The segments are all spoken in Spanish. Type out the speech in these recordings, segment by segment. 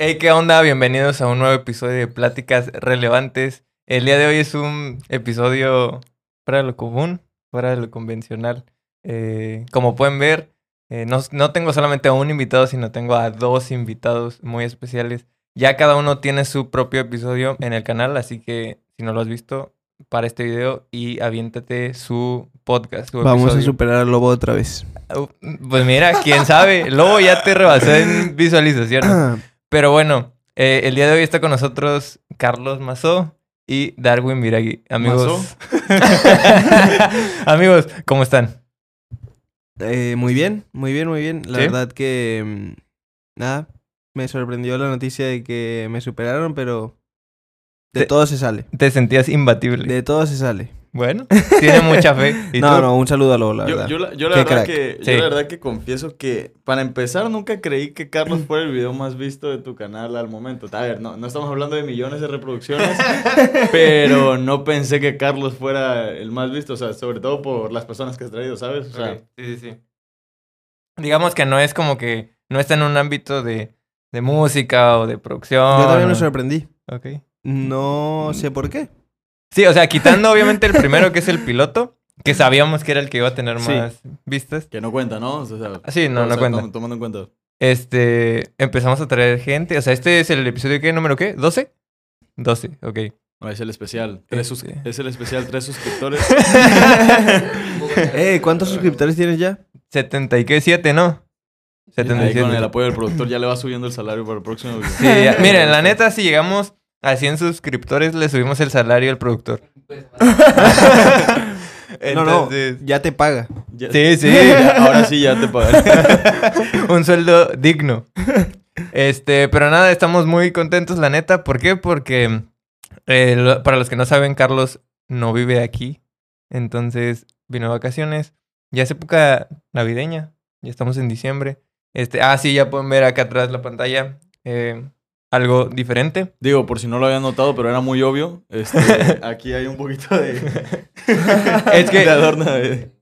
Hey, ¿qué onda? Bienvenidos a un nuevo episodio de Pláticas Relevantes. El día de hoy es un episodio fuera de lo común, fuera de lo convencional. Eh, como pueden ver, eh, no, no tengo solamente a un invitado, sino tengo a dos invitados muy especiales. Ya cada uno tiene su propio episodio en el canal, así que si no lo has visto, para este video y aviéntate su podcast. su Vamos a superar al lobo otra vez. Uh, Pues mira, quién sabe. Lobo ya te rebasó en visualizaciones. Pero bueno, eh, el día de hoy está con nosotros Carlos Mazó y Darwin Viragui. Amigos. Amigos, ¿cómo están? Eh, muy bien, muy bien, muy bien. La ¿Sí? verdad que... mm, Nada, me sorprendió la noticia de que me superaron, pero... De Te- todo se sale. Te sentías imbatible. De todo se sale. Bueno, tiene mucha fe. ¿Y No, tú? no, un saludo a Lobo, la Yo, verdad. yo la, yo la Qué verdad crack. que, Sí. yo la verdad que confieso que para empezar nunca creí que Carlos fuera el video más visto de tu canal al momento. A ver, no, no estamos hablando de millones de reproducciones, pero no pensé que Carlos fuera el más visto, o sea, sobre todo por las personas que has traído, ¿sabes? O sea, Ok, Sí, sí, sí. Digamos que no es como que no está en un ámbito de, de música o de producción. Yo también me sorprendí. Ok. No sé por qué. Sí, o sea, quitando obviamente el primero que es el piloto, que sabíamos que era el que iba a tener Sí. más vistas. que no cuenta, ¿no? O sea, Ah, Sí, no, no sea, cuenta. tom- tomando en cuenta. Este, empezamos a traer gente. O sea, este es el episodio ¿qué? número qué? ¿12? 12, ok. No, es el especial. Tres sus- Este. Es el especial, tres suscriptores. Eh, ¿cuántos suscriptores tienes ya? 70 y qué, 7, ¿no? Ahí 77. con el apoyo del productor ya le va subiendo el salario para el próximo video. Sí, ya- Miren, la neta, si llegamos a 100 suscriptores, le subimos el salario al productor. No, no, Entonces, ya te paga. Ya- Sí, sí. ya- ahora sí ya te pagaré. un sueldo digno. Este, pero nada, estamos muy contentos, la neta. ¿Por qué? Porque eh, lo- para los que no saben, Carlos no vive aquí. Entonces vino de vacaciones. Ya es época navideña. Ya estamos en diciembre. Este, ah, sí, ya pueden ver acá atrás la pantalla. eh, algo diferente. Digo, por si no lo habían notado, pero era muy obvio. Este, aquí hay un poquito de. Es que- de adorno de.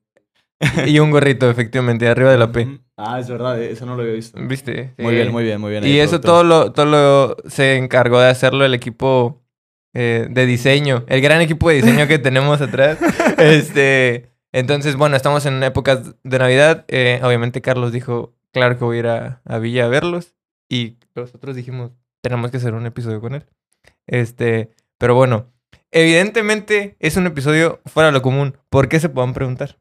Y un gorrito, efectivamente, arriba de la P. Ah, es verdad, eh, eso no lo había visto. ¿Viste? Muy bien, muy bien, muy bien. Y eso todo lo, todo lo se encargó de hacerlo el equipo eh, de diseño, el gran equipo de diseño que tenemos atrás. Este, entonces, bueno, estamos en épocas de Navidad. eh, obviamente Carlos dijo, claro que voy a ir a, a Villa a verlos. Y nosotros dijimos, tenemos que hacer un episodio con él. Este, pero bueno, evidentemente es un episodio fuera de lo común. ¿Por qué se puedan preguntar?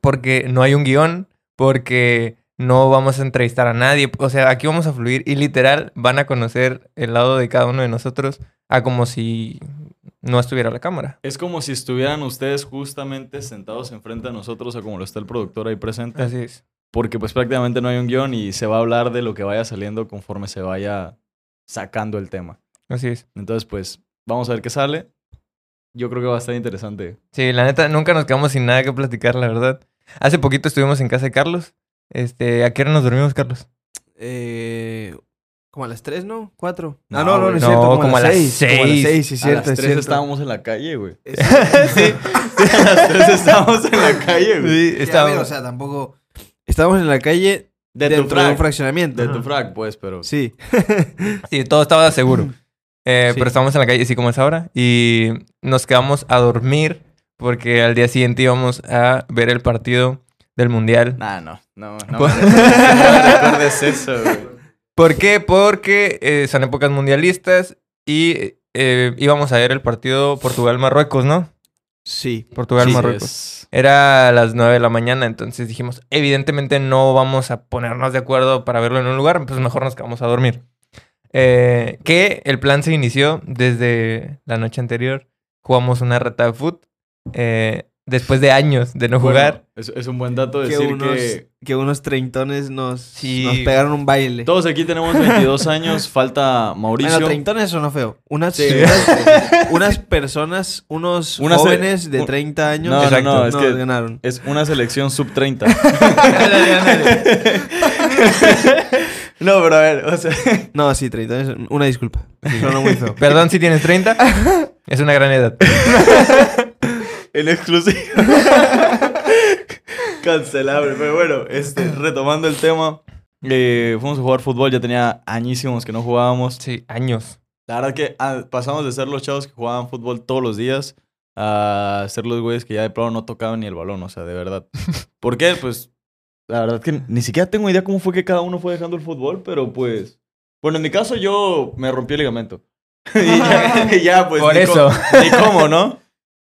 Porque no hay un guion, porque no vamos a entrevistar a nadie. O sea, aquí vamos a fluir y literal van a conocer el lado de cada uno de nosotros a como si no estuviera la cámara. Es como si estuvieran ustedes justamente sentados enfrente de nosotros, o como lo está el productor ahí presente. Así es. Porque pues prácticamente no hay un guion y se va a hablar de lo que vaya saliendo conforme se vaya sacando el tema. Así es. Entonces, pues, vamos a ver qué sale. Yo creo que va a estar interesante. Sí, la neta, nunca nos quedamos sin nada que platicar, la verdad. Hace poquito estuvimos en casa de Carlos. Este, ¿a qué hora nos dormimos, Carlos? Eh, como a las 3, ¿no? ¿4? No, ah, no, no, no es No, cierto. Como, como a las 6. Como a las seis. 6, sí, es a cierto, las es 3 cierto. estábamos en la calle, güey. sí. a las 3 estábamos en la calle, güey. Sí, a estábamos- ver, o sea, tampoco... Estábamos en la calle De tu dentro de un frac. fraccionamiento. De tu frac, pues, pero... Sí. Sí, todo estaba seguro. Eh, Sí. Pero estábamos en la calle, así como es ahora. Y nos quedamos a dormir porque al día siguiente íbamos a ver el partido del Mundial. Nah, no, no, no. Pues- me recuerdes eso, güey. ¿Por qué? Porque eh, son épocas mundialistas y eh, íbamos a ver el partido Portugal-Marruecos, ¿no? Sí. Portugal-Marruecos. Es- Era a las 9 de la mañana, entonces dijimos, evidentemente no vamos a ponernos de acuerdo para verlo en un lugar, pues mejor nos quedamos a dormir. Eh, que el plan se inició desde la noche anterior. Jugamos una reta de foot. eh, después de años de no Bueno, jugar. es, es un buen dato Que decir unos, que que unos treintones nos, Sí. nos pegaron un baile. todos aquí tenemos 22 años, falta Mauricio. Bueno, treintones sonó feo. Unas, Sí. unas, unas personas, unos Una jóvenes de un- 30 años No, no, Exacto. no, es nos que ganaron. es una selección sub 30. no, pero a ver, o sea, No, sí, treintones. Una disculpa. Sonó muy feo. Perdón si tienes 30. es una gran edad. En exclusiva. Cancelable, pero bueno, este, retomando el tema, Eh, fuimos a jugar fútbol, ya tenía añísimos que no jugábamos. Sí, años. La verdad que ah, pasamos de ser los chavos que jugaban fútbol todos los días a ser los güeyes que ya de plano no tocaban ni el balón, o sea, de verdad. ¿Por qué? Pues la verdad que ni siquiera tengo idea cómo fue que cada uno fue dejando el fútbol, pero pues... Bueno, en mi caso yo me rompí el ligamento. y, ya, y ya, pues... Por ni eso. cómo- ni cómo, ¿no?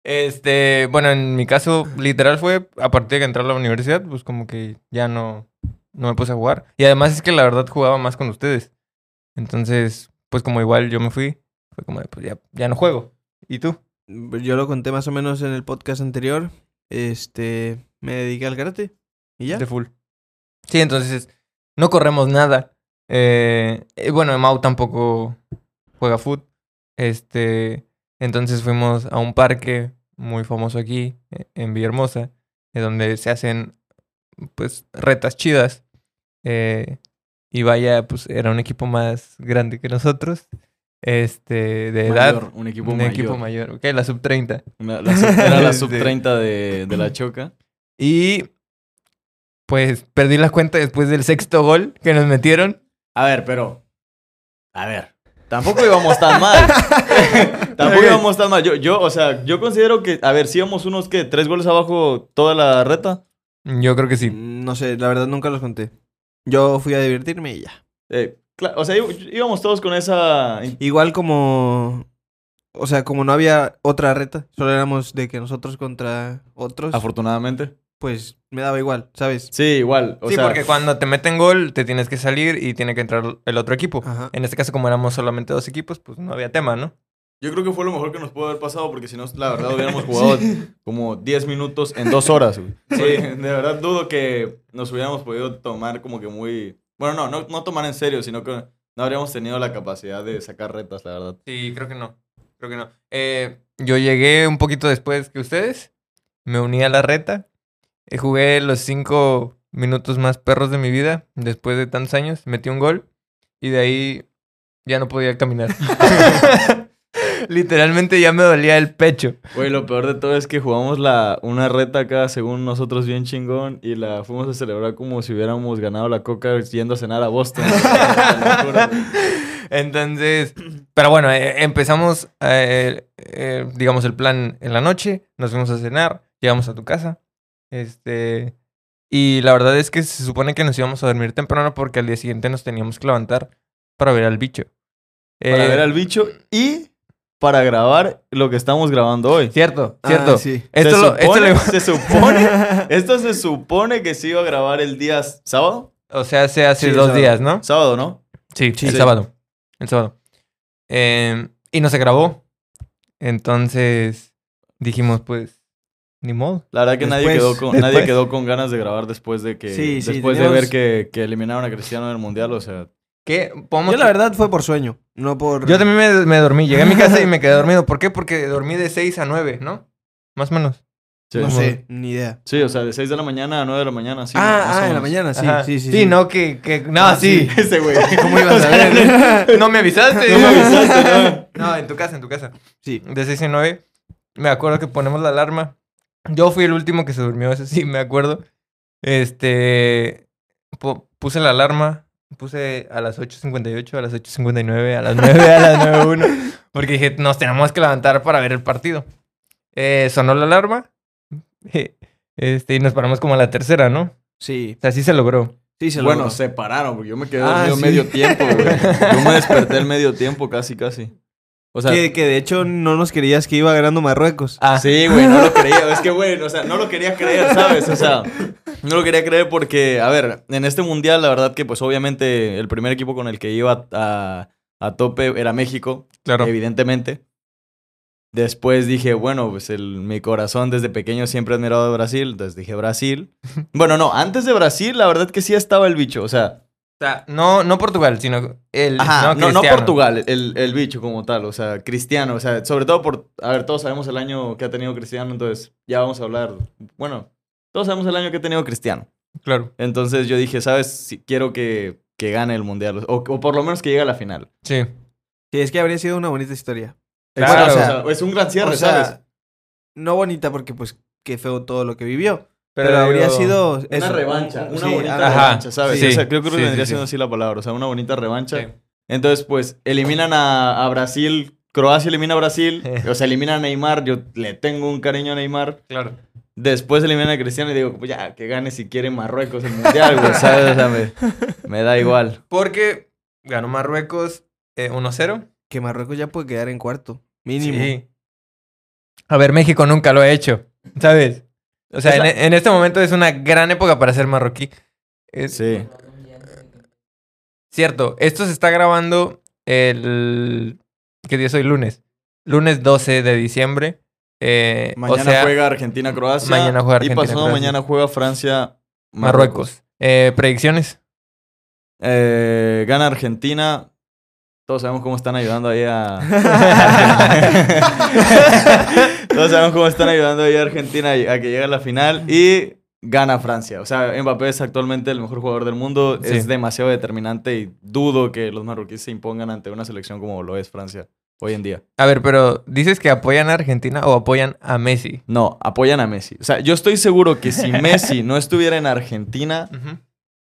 Este, bueno, en mi caso, literal fue a partir de que entré a la universidad, pues como que ya no, no me puse a jugar. Y además es que la verdad jugaba más con ustedes. Entonces, pues como igual yo me fui, fue como, de, pues ya, ya no juego. ¿Y tú? Yo lo conté más o menos en el podcast anterior. Este, me dediqué al karate. ¿Y ya? De full. Sí, entonces no corremos nada. Eh, eh, bueno, Mau tampoco juega foot. Este, entonces fuimos a un parque muy famoso aquí, eh, en Villahermosa, donde se hacen, pues, retas chidas. Eh, y vaya, pues, era un equipo más grande que nosotros. Este, de edad. Un equipo un mayor. equipo mayor. Ok, la sub 30. Una- la sub- era la sub 30 de, de la choca. Y pues perdí la cuenta después del sexto gol que nos metieron. A ver, pero. A ver. Tampoco íbamos tan mal. Tampoco íbamos tan mal. Yo, yo, o sea, yo considero que, a ver, si íbamos unos que tres goles abajo toda la reta. Yo creo que sí. Mm, No sé, la verdad nunca los conté. Yo fui a divertirme y ya. Eh, o sea, íbamos todos con esa. Igual como... O sea, como no había otra reta, solo éramos de que nosotros contra otros, Afortunadamente. Pues me daba igual, ¿sabes? Sí, igual. O sí, sea, porque cuando te meten gol, te tienes que salir y tiene que entrar el otro equipo. Ajá. En este caso, como éramos solamente dos equipos, pues no había tema, ¿no? yo creo que fue lo mejor que nos pudo haber pasado porque si no, la verdad, hubiéramos jugado como 10 minutos en dos horas. güey. Sí, de verdad dudo que nos hubiéramos podido tomar como que muy. Bueno, no, no, no tomar en serio, sino que no habríamos tenido la capacidad de sacar retas, la verdad. Sí, creo que no. Creo que no. Eh, yo llegué un poquito después que ustedes. Me uní a la reta. Jugué los cinco minutos más perros de mi vida. Después de tantos años. Metí un gol. Y de ahí ya no podía caminar. Literalmente ya me dolía el pecho. Güey, lo peor de todo es que jugamos la, una reta acá, según nosotros, bien chingón, y la fuimos a celebrar como si hubiéramos ganado la coca yendo a cenar a Boston. Entonces, pero bueno, eh, empezamos, eh, eh, digamos, el plan en la noche, nos fuimos a cenar, llegamos a tu casa, este, y la verdad es que se supone que nos íbamos a dormir temprano porque al día siguiente nos teníamos que levantar para ver al bicho. para Eh, ver al bicho y para grabar lo que estamos grabando hoy. Cierto, Ah, cierto. sí. Esto, se, lo, esto supone, lo- se supone, esto se supone que se iba a grabar el día sábado. o sea, se hace Sí, dos sábado. días, ¿no? Sábado, ¿no? Sí, Sí. el Sí. sábado. El sábado. Eh, y no se grabó. Entonces dijimos, pues, ni modo. La verdad que nadie, Después- quedó con, nadie quedó con ganas de grabar después de que Sí, sí, después de teníamos- ver que, que eliminaron a Cristiano en el mundial, o sea, ¿Qué? ¿Podemos- Yo la verdad fue por sueño, no por... Yo también me, me dormí. Llegué a mi casa y me quedé dormido. ¿Por qué? Porque dormí de 6 a 9, ¿no? Más o menos. sí. No sé, ni idea. Sí, o sea, de 6 de la mañana a 9 de la mañana, sí. ah, ah, en la mañana, sí, Ajá. sí, sí. Sí, no, que... que no, Ah, sí. Ese güey. ¿Cómo ibas a ver? no me avisaste. No me avisaste, No, en tu casa, en tu casa. Sí. De 6 a 9. Me acuerdo que ponemos la alarma. Yo fui el último que se durmió, eso sí, me acuerdo. Este... pu- puse la alarma. Puse a las 8.58, a las 8.59, a las 9, a las 9.1. Porque dije, nos tenemos que levantar para ver el partido. Eh, sonó la alarma. Este, y nos paramos como a la tercera, ¿no? Sí, O sea, sí se logró. sí se Bueno, logró. se pararon, porque yo me quedé Ah, dormido sí. medio tiempo, güey. Yo me desperté el medio tiempo, casi, casi. O sea, que, que de hecho no nos querías que iba ganando Marruecos. Ah, sí, güey, no lo creía. Es que, güey, o sea, no lo quería creer, ¿sabes? O sea, no lo quería creer porque, a ver, en este mundial, la verdad que, pues, obviamente, el primer equipo con el que iba a, a tope era México, claro. evidentemente. Después dije, bueno, pues el, mi corazón desde pequeño siempre ha admirado a Brasil, entonces dije Brasil. Bueno, no, antes de Brasil, la verdad que sí estaba el bicho, o sea, O sea, no, no Portugal, sino el. Ajá, no, no. Portugal, el, el bicho como tal, o sea, Cristiano, o sea, sobre todo por, a ver, todos sabemos el año que ha tenido Cristiano, entonces ya vamos a hablar, bueno, todos sabemos el año que ha tenido Cristiano. Claro. Entonces yo dije, ¿sabes? Si quiero que, que gane el mundial, o, o por lo menos que llegue a la final. Sí. Sí, es que habría sido una bonita historia. Claro, Exacto, o o sea, sea, es un gran cierre, o sea, ¿sabes? no bonita porque pues qué feo todo lo que vivió. Pero, habría sido... Una eso, revancha, un- una sí, bonita ajá. revancha, ¿sabes? sí. O sea, creo que Sí, vendría sí, siendo sí. así la palabra, o sea, una bonita revancha. Sí. Entonces, pues, eliminan a, a Brasil, Croacia elimina a Brasil, o sea, eliminan a Neymar, yo le tengo un cariño a Neymar. Claro. Después eliminan a Cristiano y digo, pues ya, que gane si quiere Marruecos el Mundial, güey, ¿sabes? O sea, me, me da igual. Porque ganó Marruecos eh, 1-0. Que Marruecos ya puede quedar en cuarto. Mínimo. Sí. A ver, México nunca lo ha hecho, ¿sabes? O sea, en, en este momento es una gran época para ser marroquí. Es Sí. cierto. Esto se está grabando el... ¿Qué día es hoy? Lunes. Lunes 12 de diciembre. Eh, Mañana o sea, juega Argentina-Croacia. mañana juega Y pasado mañana juega Francia-Marruecos. Marruecos. Eh, predicciones. Eh, gana Argentina. Todos sabemos cómo están ayudando ahí a. Todos sabemos cómo están ayudando ahí a Argentina a que llegue a la final. Y gana Francia. O sea, Mbappé es actualmente el mejor jugador del mundo. Sí. Es demasiado determinante y dudo que los marroquíes se impongan ante una selección como lo es Francia hoy en día. A ver, pero ¿dices que apoyan a Argentina o apoyan a Messi? No, apoyan a Messi. O sea, yo estoy seguro que si Messi no estuviera en Argentina,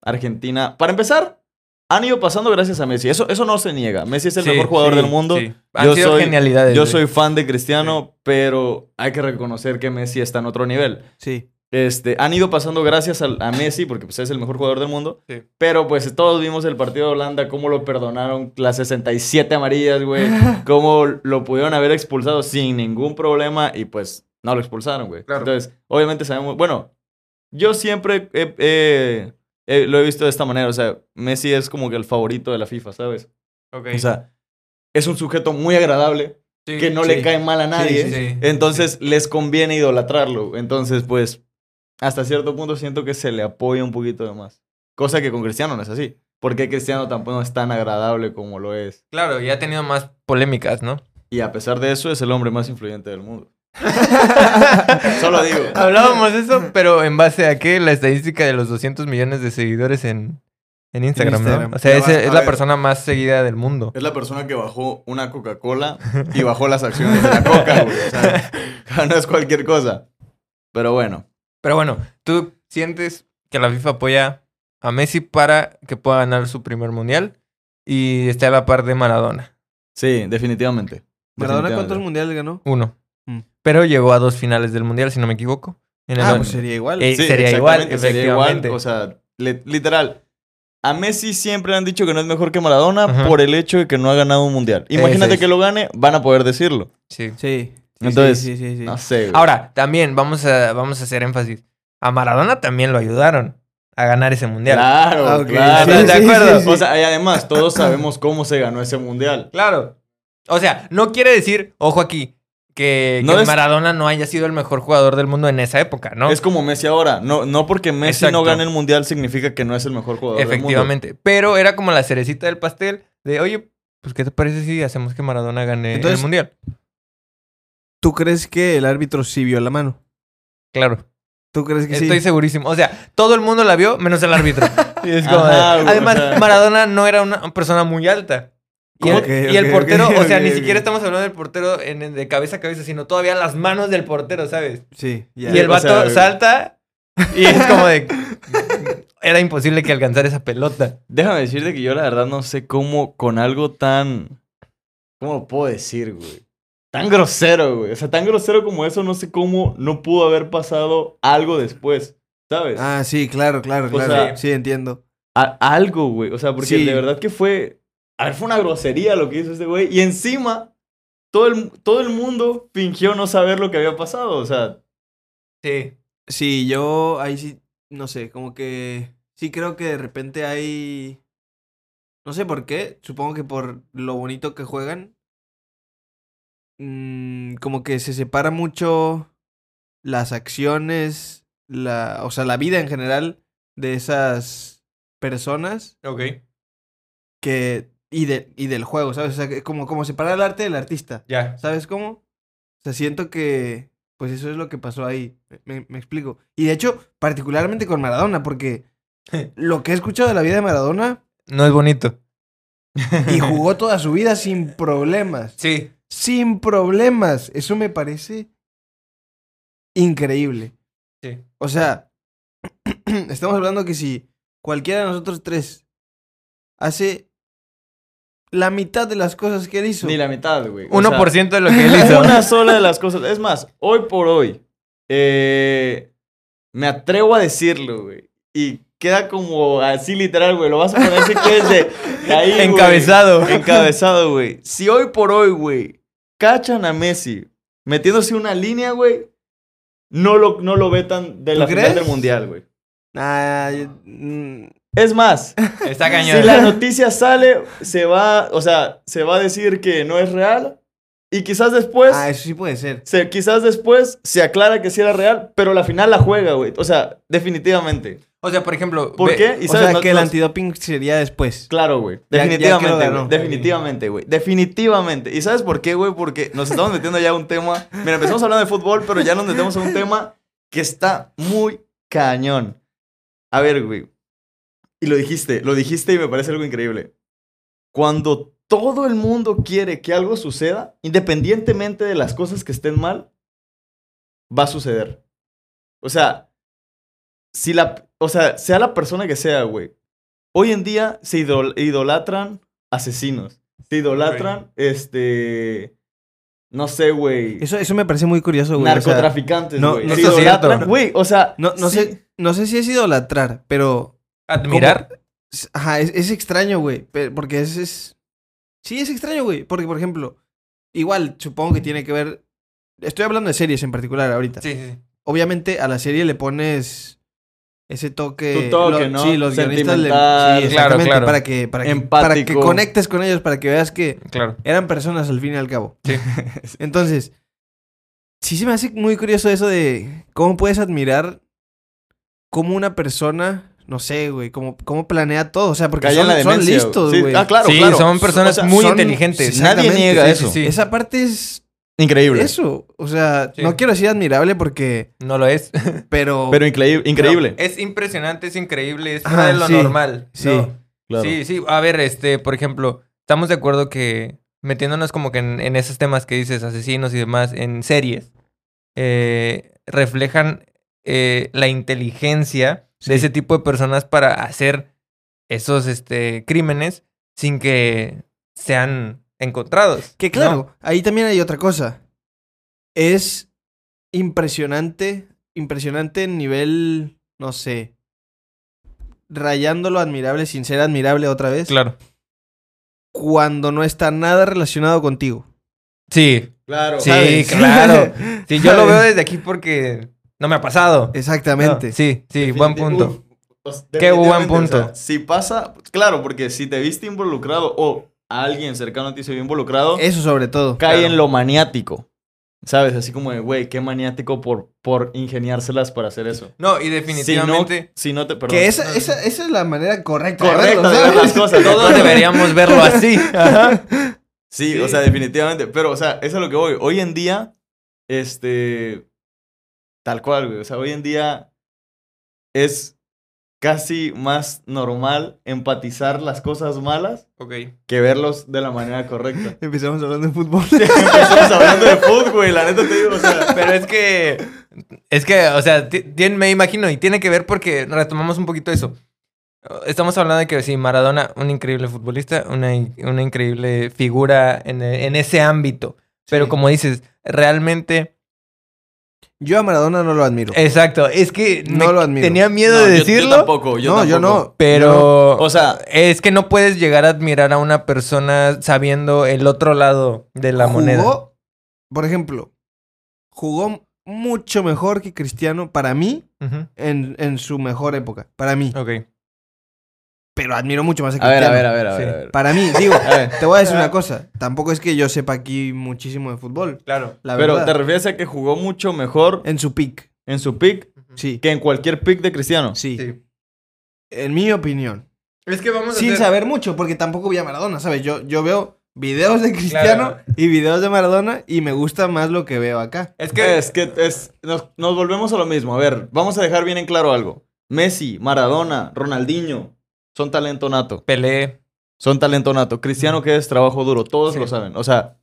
Argentina. Para empezar, han ido pasando gracias a Messi. Eso, eso no se niega. Messi es el Sí, mejor jugador sí, del mundo. sí. Han Yo sido soy- genialidades. Yo soy fan de Cristiano, pero hay que reconocer que Messi está en otro nivel. Sí. Este, han ido pasando gracias a, Messi, porque pues, es el mejor jugador del mundo. Sí. Pero pues todos vimos el partido de Holanda, cómo lo perdonaron las 67 amarillas, güey. cómo lo pudieron haber expulsado sin ningún problema y pues no lo expulsaron, güey. Claro. Entonces, obviamente sabemos, bueno, yo siempre he- he- he- lo he visto de esta manera, o sea, Messi es como que el favorito de la FIFA, ¿sabes? Ok. O sea, es un sujeto muy agradable, Sí, que no sí. le cae mal a nadie. sí, sí. Entonces les conviene idolatrarlo. Entonces, pues, hasta cierto punto siento que se le apoya un poquito de más. Cosa que con Cristiano no es así. Porque Cristiano tampoco es tan agradable como lo es. Claro, y ha tenido más polémicas, ¿no? Y a pesar de eso, es el hombre más influyente del mundo. Solo digo. Hablábamos de eso, pero en base a qué? La estadística de los 200 millones de seguidores en, en Instagram, Instagram. ¿no? O sea, es, la ver. persona más seguida del mundo. Es la persona que bajó una Coca-Cola y bajó las acciones de la Coca, güey. O sea, no es cualquier cosa. Pero bueno. Pero bueno, ¿tú sientes que la FIFA apoya a Messi para que pueda ganar su primer mundial y esté a la par de Maradona? Sí, definitivamente. ¿Maradona Definitivamente. cuántos mundiales ganó? Uno. Pero llegó a dos finales del mundial, si no me equivoco. En el Ah, pues sería igual. Eh, sería igual, sería igual, efectivamente. O sea, li- literal. A Messi siempre le han dicho que no es mejor que Maradona Ajá. por el hecho de que no ha ganado un mundial. Imagínate es. que lo gane, van a poder decirlo. Sí. Sí. sí, Entonces, sí, sí, sí, sí. No sé. güey. Ahora, también vamos a, vamos a hacer énfasis. A Maradona también lo ayudaron a ganar ese mundial. Claro, Ah, claro. sí, ¿de acuerdo? sí, sí. O sea, y además, todos sabemos cómo se ganó ese mundial. Claro. O sea, no quiere decir, ojo aquí, que, No que es- Maradona no haya sido el mejor jugador del mundo en esa época, ¿no? Es como Messi ahora. No, no porque Messi Exacto. no gane el mundial significa que no es el mejor jugador del mundo. Efectivamente. Pero era como la cerecita del pastel de, oye, pues, ¿qué te parece si hacemos que Maradona gane Entonces- el mundial? ¿Tú crees que el árbitro sí vio la mano? Claro. ¿Tú crees que sí? Estoy segurísimo. O sea, todo el mundo la vio, menos el árbitro. Y es como de- Ajá, güey, Además. Maradona no era una persona muy alta. Y el, y portero, o sea, ni siquiera estamos hablando del portero en- en- de cabeza a cabeza, sino todavía las manos del portero, ¿sabes? Sí. Y el o vato sea, salta y es como de... Era imposible que alcanzara esa pelota. Déjame decirte que yo la verdad no sé cómo con algo tan... ¿Cómo lo puedo decir, güey? Tan grosero, güey. O sea, tan grosero como eso, no sé cómo no pudo haber pasado algo después, ¿sabes? Ah, sí, claro, claro, O claro. sea- sí, entiendo. A- algo, güey. O sea, porque Sí. de verdad que fue... A ver, fue una grosería lo que hizo este güey. Y encima, todo el, todo el mundo fingió no saber lo que había pasado. O sea, Sí. Sí, yo ahí sí, no sé, como que sí creo que de repente hay, no sé por qué, supongo que por lo bonito que juegan, mm, como que se separa mucho las acciones, la, o sea, la vida en general de esas personas Ok. que y de, y del juego, ¿sabes? O sea, que como como separar el arte del artista. Ya. ¿Sabes cómo? O sea, siento que, pues eso es lo que pasó ahí. Me, me explico. Y de hecho, particularmente con Maradona, porque lo que he escuchado de la vida de Maradona, No es bonito. y jugó toda su vida sin problemas. Sí. Sin problemas. Eso me parece increíble. Sí. O sea, estamos hablando que si cualquiera de nosotros tres hace la mitad de las cosas que él hizo. Ni la mitad, güey. O sea, 1% de lo que él hizo. Una sola de las cosas. Es más, hoy por hoy, eh, me atrevo a decirlo, güey. Y queda como así literal, güey. Lo vas a poner si quieres de, de ahí, güey. Encabezado. Encabezado, güey. Si hoy por hoy, güey, cachan a Messi metiéndose una línea, güey, no lo, no lo vetan de ¿Tú la final del mundial, güey. Ah, mm, Es más, Está cañón. si la noticia sale, se va, o sea, se va a decir que no es real. Y quizás después, ah, eso sí puede ser. se, quizás después se aclara que sí era real, pero la final la juega, güey. O sea, definitivamente. O sea, por ejemplo. ¿Por ve- qué? Y O sabes, sea, no- que el no- antidoping sería después. Claro, güey. Ya- ya Definitivamente, güey. Definitivamente, güey. Definitivamente. ¿Y sabes por qué, güey? Porque nos estamos metiendo ya a un tema. Mira, empezamos hablando de fútbol, pero ya nos metemos a un tema que está muy cañón. A ver, güey. Y lo dijiste, lo dijiste y me parece algo increíble. Cuando todo el mundo quiere que algo suceda, independientemente de las cosas que estén mal, va a suceder. O sea, si la, o sea, sea la persona que sea, güey. Hoy en día se idol- idolatran asesinos. Se idolatran, este, no sé, güey. Eso, eso me parece muy curioso, güey. o sea, Narcotraficantes, no- güey. no se idolatran. O sea, no, no sí, sé, no sé si es idolatrar, pero Admirar. ajá, es, es extraño, güey. Porque es, es. Sí, es extraño, güey. Porque, por ejemplo, igual supongo que tiene que ver. Estoy hablando de series en particular ahorita. Sí, sí. Obviamente a la serie le pones ese toque. Tu toque, lo- ¿no? Sí, los guionistas le. Sí, Claro, exactamente. claro. Para que, para que, para que conectes con ellos, para que veas que Claro. eran personas al fin y al cabo. Sí. Entonces, sí se me hace muy curioso eso de cómo puedes admirar cómo una persona, no sé, güey, cómo, cómo planea todo. O sea, porque son, la son demencia. listos, Sí, güey. Ah, claro, sí, claro. son personas O sea, muy son- inteligentes. Nadie niega sí, eso. sí, sí. Esa parte es Increíble. eso. O sea, Sí. no quiero decir admirable porque, No lo es. pero... Pero increíble. increíble. Es impresionante, es increíble, es fuera de lo sí, normal. sí. ¿no? Claro. Sí, sí. A ver, este, por ejemplo, estamos de acuerdo que metiéndonos como que en, en esos temas que dices, asesinos y demás, en series, eh, reflejan eh, la inteligencia Sí. de ese tipo de personas para hacer esos este, crímenes sin que sean encontrados. Que ¿no? claro, ahí también hay otra cosa. Es impresionante, impresionante en nivel, no sé, rayando lo admirable sin ser admirable otra vez, Claro. cuando no está nada relacionado contigo. Sí, Claro. sí, ¿sabes? claro. Sí, yo lo veo desde aquí porque no me ha pasado. Exactamente. Sí, sí, buen punto. Uf, pues, Qué buen definitivamente, punto. o sea, si pasa, claro, porque si te viste involucrado o alguien cercano a ti se vio involucrado, Eso sobre todo. cae claro. en lo maniático. ¿Sabes? Así como de, güey, qué maniático por, por ingeniárselas para hacer eso. No, y Si no, definitivamente si no te... Perdón. Que esa, esa, esa es la manera correcta. de verlo, de ver las cosas. todos deberíamos verlo así. Ajá. Sí, Sí. o sea, definitivamente. Pero, o sea, eso es lo que voy. Hoy en día, este. Tal cual, güey. O sea, hoy en día es casi más normal empatizar las cosas malas que verlos de la manera correcta. Empezamos hablando de fútbol. Estamos hablando de fútbol, güey. La neta te digo, o sea. Pero es que, es que, o sea, me imagino, y tiene que ver porque retomamos un poquito eso. Estamos hablando de que sí, Maradona, un increíble futbolista, una, in- una increíble figura en, en ese ámbito. Pero Sí. como dices, realmente, Yo a Maradona no lo admiro. exacto, es que No lo admiro. tenía miedo No, de yo- yo decirlo, tampoco, yo no, yo no. pero, O sea, es que no puedes llegar a admirar a una persona sabiendo el otro lado de la moneda. Jugó, por ejemplo, jugó mucho mejor que Cristiano para mí en, en su mejor época. Para mí. Ok. Pero admiro mucho más a a ver, Cristiano. a ver, a ver, a ver. Sí. a ver. Para mí, digo, te voy a decir una cosa. Tampoco es que yo sepa aquí muchísimo de fútbol. Claro. La Pero verdad. te refieres a que jugó mucho mejor En su pick. en su pick Sí. que en cualquier pick de Cristiano. Sí. Sí. En mi opinión. Es que vamos a Sin hacer- saber mucho, porque tampoco vi a Maradona, ¿sabes? Yo, yo veo videos de Cristiano Claro. y videos de Maradona y me gusta más lo que veo acá. Es que Es que es, nos, nos volvemos a lo mismo. A ver, vamos a dejar bien en claro algo. Messi, Maradona, Ronaldinho son talento nato. Pelé. Son talento nato. Cristiano, que es trabajo duro. Todos Sí. lo saben. O sea,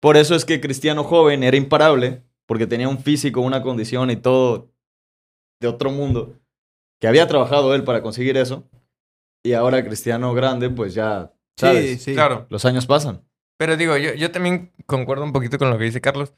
por eso es que Cristiano joven era imparable, porque tenía un físico, una condición y todo de otro mundo. que había trabajado él para conseguir eso. Y ahora Cristiano grande, pues ya, ¿sabes? Sí, sí. Claro. Los años pasan. Pero digo, yo, yo también concuerdo un poquito con lo que dice Carlos.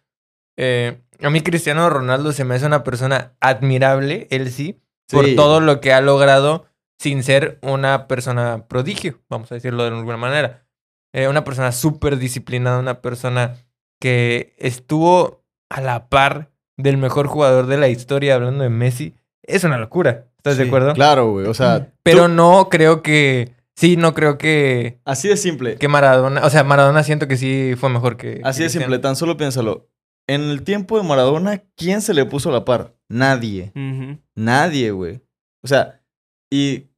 Eh, a mí Cristiano Ronaldo se me hace una persona admirable, él sí, por todo lo que ha logrado sin ser una persona prodigio, vamos a decirlo de alguna manera. Eh, una persona súper disciplinada, una persona que estuvo a la par del mejor jugador de la historia, hablando de Messi. Es una locura, ¿estás de acuerdo? Claro, güey. O sea, Pero tú- no creo que... Sí, no creo que... así de simple. Que Maradona... O sea, Maradona siento que sí fue mejor que... Así de simple. Tan solo piénsalo. En el tiempo de Maradona, ¿quién se le puso a la par? Nadie. Nadie, güey. O sea, y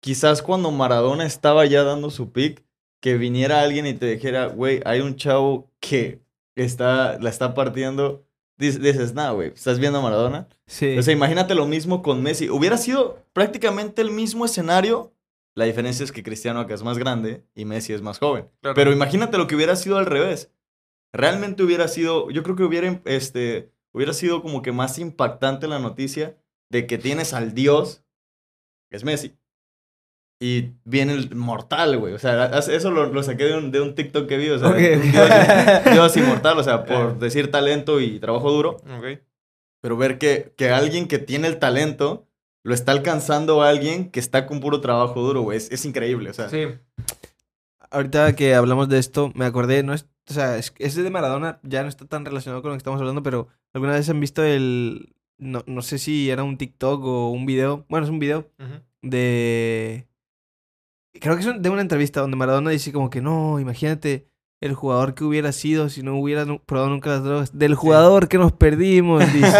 quizás cuando Maradona estaba ya dando su pick, que viniera alguien y te dijera, güey, hay un chavo que está, la está partiendo. Dices, nah, güey, ¿estás viendo a Maradona? Sí. O sea, imagínate lo mismo con Messi. Hubiera sido prácticamente el mismo escenario. La diferencia es que Cristiano acá es más grande y Messi es más joven. Claro. Pero imagínate lo que hubiera sido al revés. Realmente hubiera sido, yo creo que hubiera, este, hubiera sido como que más impactante la noticia de que tienes al Dios, que es Messi, y viene el mortal, güey. O sea, eso lo, lo saqué de un, de un TikTok que vi, o sea, Ok. un Dios, Dios inmortal, o sea, por decir talento y trabajo duro. Ok. Pero ver que, que alguien que tiene el talento lo está alcanzando a alguien que está con puro trabajo duro, güey. Es, es increíble, o sea. Sí. Ahorita que hablamos de esto, me acordé, no es, o sea, es, ese de Maradona ya no está tan relacionado con lo que estamos hablando, pero alguna vez han visto el, no, no sé si era un TikTok o un video, bueno, es un video Ujú. de, creo que es de una entrevista donde Maradona dice como que no, imagínate el jugador que hubiera sido si no hubiera probado nunca las drogas, del jugador que nos perdimos, dice.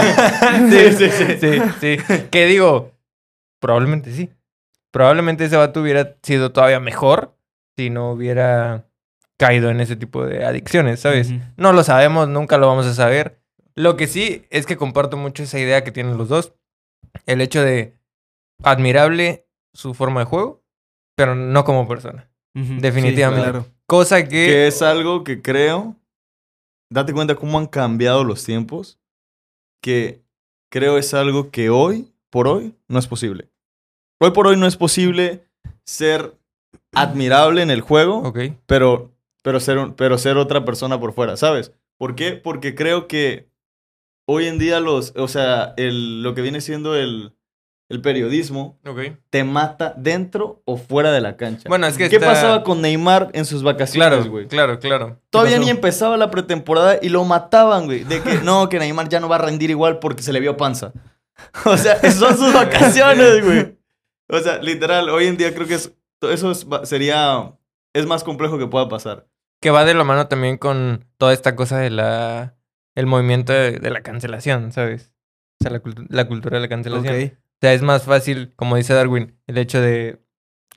sí, sí, sí, sí, sí. Que digo, probablemente sí. Probablemente ese vato hubiera sido todavía mejor si no hubiera caído en ese tipo de adicciones, ¿sabes? No lo sabemos, nunca lo vamos a saber. Lo que sí es que comparto mucho esa idea que tienen los dos. El hecho de admirable su forma de juego, pero no como persona. Definitivamente. claro. Cosa que... Que es algo que creo. Date cuenta cómo han cambiado los tiempos. Que creo es algo que hoy, por hoy, no es posible. Hoy por hoy no es posible ser admirable en el juego, Ok. pero, pero, ser, un- pero ser otra persona por fuera, ¿sabes? ¿Por qué? Porque creo que hoy en día los, o sea, el, lo que viene siendo el, el periodismo Ok. te mata dentro o fuera de la cancha. Bueno, es que ¿Qué está- pasaba con Neymar en sus vacaciones, Claro, güey? claro, claro. Todavía ¿Qué ni empezaba la pretemporada y lo mataban, güey. De que no, que Neymar ya no va a rendir igual porque se le vio panza. O sea, son sus vacaciones, güey. O sea, literal, hoy en día creo que es, eso es- sería. Es más complejo que pueda pasar. Que va de la mano también con toda esta cosa de la... El movimiento de, de la cancelación, ¿sabes? O sea, la, la cultura de la cancelación. Ok. O sea, es más fácil, como dice Darwin, el hecho de...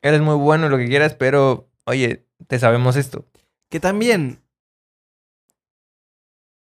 Eres muy bueno y lo que quieras, pero... Oye, te sabemos esto. Que también,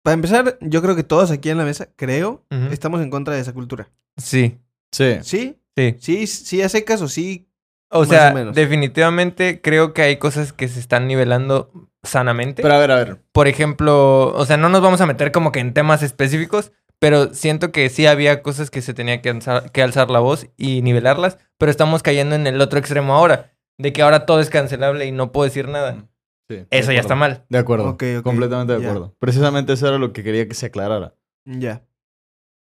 para empezar, yo creo que todos aquí en la mesa, creo, estamos en contra de esa cultura. Sí, Sí. ¿Sí? sí. Sí, sí a secas o sí. O Más sea, o menos. definitivamente creo que hay cosas que se están nivelando sanamente. Pero a ver, a ver. Por ejemplo, o sea, no nos vamos a meter como que en temas específicos, pero siento que sí había cosas que se tenía que alzar, que alzar la voz y nivelarlas, pero estamos cayendo en el otro extremo ahora, de que ahora todo es cancelable y no puedo decir nada. Sí, de Eso ya está mal. De acuerdo. Completamente de acuerdo. Precisamente eso era lo que quería que se aclarara. Ya.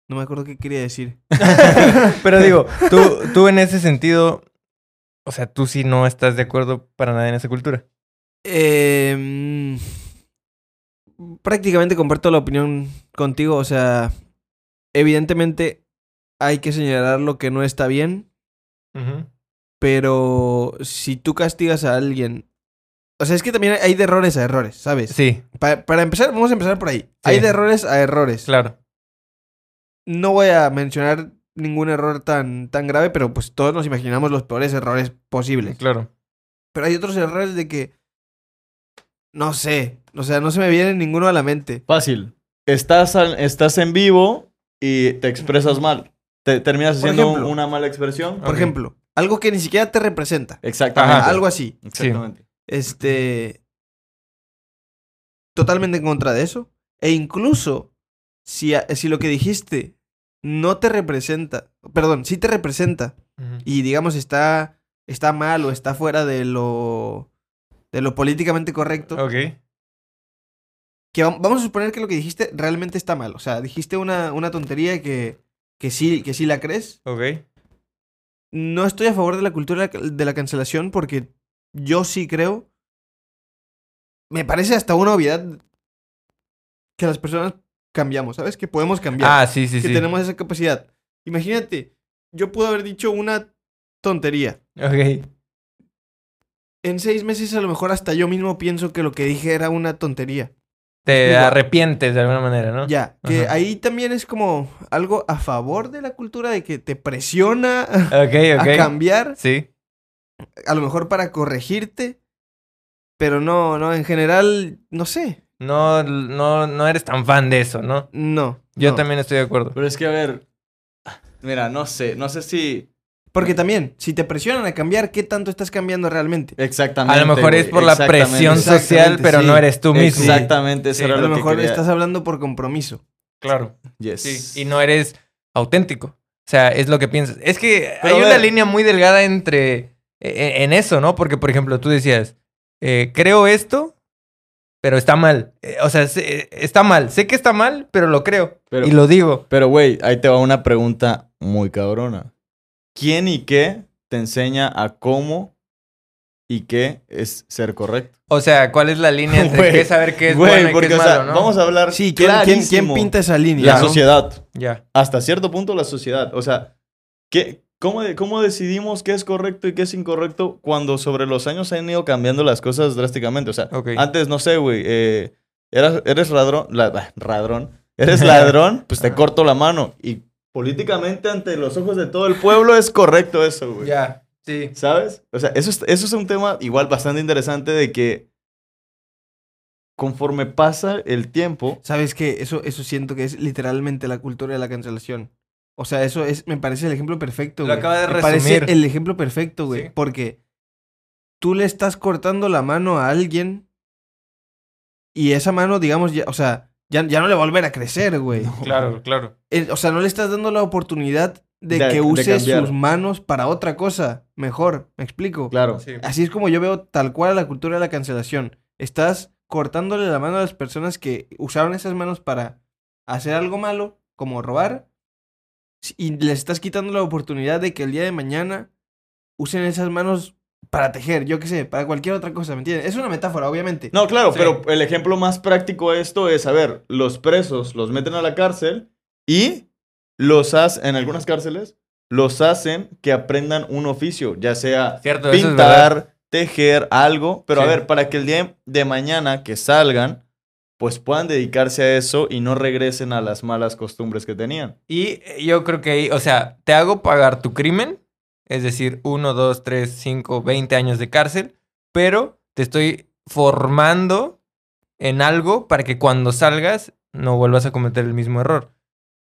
No me acuerdo qué quería decir. Pero digo, tú, tú en ese sentido, o sea, tú sí no estás de acuerdo para nada en esa cultura. Eh, prácticamente comparto la opinión contigo. O sea, evidentemente hay que señalar lo que no está bien, pero si tú castigas a alguien... O sea, es que también hay de errores a errores, ¿sabes? Sí, Pa- para empezar, vamos a empezar por ahí. Hay de errores a errores. claro. No voy a mencionar ningún error tan, tan grave, pero pues todos nos imaginamos los peores errores posibles. Claro. Pero hay otros errores de que... No sé. O sea, no se me viene ninguno a la mente. Fácil. Estás, al- estás en vivo y te expresas mal. Te terminas Por haciendo ejemplo. una mala expresión. Por Ok. ejemplo, algo que ni siquiera te representa. Exactamente. Ajá. Algo así. Exactamente. Este. Totalmente en contra de eso. E incluso, si, a- si lo que dijiste no te representa. Perdón, sí te representa. Ujú. y digamos está, está mal o está fuera de lo, de lo políticamente correcto, Ok. que vam- vamos a suponer que lo que dijiste realmente está mal. O sea, dijiste una, una tontería que, que, sí, que sí la crees. Ok. No estoy a favor de la cultura de la cancelación porque yo sí creo. Me parece hasta una obviedad que las personas cambiamos, ¿sabes? Que podemos cambiar. Ah, sí, sí, que sí. tenemos esa capacidad. Imagínate, yo puedo haber dicho una tontería. Ok. En seis meses a lo mejor hasta yo mismo pienso que lo que dije era una tontería. Te Digo- arrepientes de alguna manera, ¿no? Ya, que Ajá. ahí también es como algo a favor de la cultura de que te presiona a cambiar, Sí. a lo mejor para corregirte, pero no, no, en general, no sé, No, no, no eres tan fan de eso, ¿no? no. Yo no. también estoy de acuerdo. Pero es que, a ver, mira, no sé, no sé si Porque también, si te presionan a cambiar, ¿qué tanto estás cambiando realmente? exactamente. A lo mejor es por la presión social, pero sí. no eres tú mismo. Exactamente, eso Sí, era A lo, mejor estás hablando por compromiso. Claro. Yes. Sí. Y no eres auténtico. O sea, es lo que piensas. Es que Pero hay a una línea muy delgada entre... e- En eso, ¿no? Porque, por ejemplo, tú decías, eh, creo esto, pero está mal. Eh, o sea, está mal. Sé que está mal, pero lo creo. Pero- y lo digo. Pero, güey, ahí te va una pregunta muy cabrona. ¿Quién y qué te enseña a cómo y qué es ser correcto? O sea, ¿cuál es la línea entre qué saber qué es Güey, bueno y qué es o sea, malo, ¿no? vamos a hablar Sí, ¿quién, quién, quién clarísimo. pinta esa línea? La no? sociedad. Ya. Hasta cierto punto la sociedad. O sea, ¿qué, cómo, ¿cómo decidimos qué es correcto y qué es incorrecto cuando sobre los años han ido cambiando las cosas drásticamente? O sea, antes, no sé, güey, eh, eras- eres ladrón, la- ladrón, eres ladrón, pues te corto la mano. Y políticamente ante los ojos de todo el pueblo es correcto eso, güey. Ya. Sí. ¿Sabes? O sea, eso es, eso es un tema igual bastante interesante de que conforme pasa el tiempo, ¿Sabes qué? Eso, eso siento que es literalmente la cultura de la cancelación. O sea, eso es, me parece el ejemplo perfecto, Lo güey. acaba de Me parece resumir. el ejemplo perfecto, güey. Sí. Porque tú le estás cortando la mano a alguien y esa mano, digamos, ya, o sea, ya, ya no le va a volver a crecer, güey. Claro, claro. El- o sea, no le estás dando la oportunidad de, De- que use sus manos para otra cosa mejor. ¿Me explico? claro. Sí. Así es como yo veo tal cual la cultura de la cancelación. Estás cortándole la mano a las personas que usaron esas manos para hacer algo malo, como robar, y les estás quitando la oportunidad de que el día de mañana usen esas manos para tejer, yo qué sé, para cualquier otra cosa, ¿me entiendes? Es una metáfora, obviamente. No, claro, Sí. pero el ejemplo más práctico de esto es, a ver, los presos los meten a la cárcel y los hacen, en algunas cárceles, los hacen que aprendan un oficio, ya sea Cierto, es pintar, tejer, algo, pero a ver, para que el día de mañana que salgan, pues puedan dedicarse a eso y no regresen a las malas costumbres que tenían. Y yo creo que o sea, te hago pagar tu crimen, es decir, uno, dos, tres, cinco, veinte años de cárcel, pero te estoy formando en algo para que cuando salgas no vuelvas a cometer el mismo error.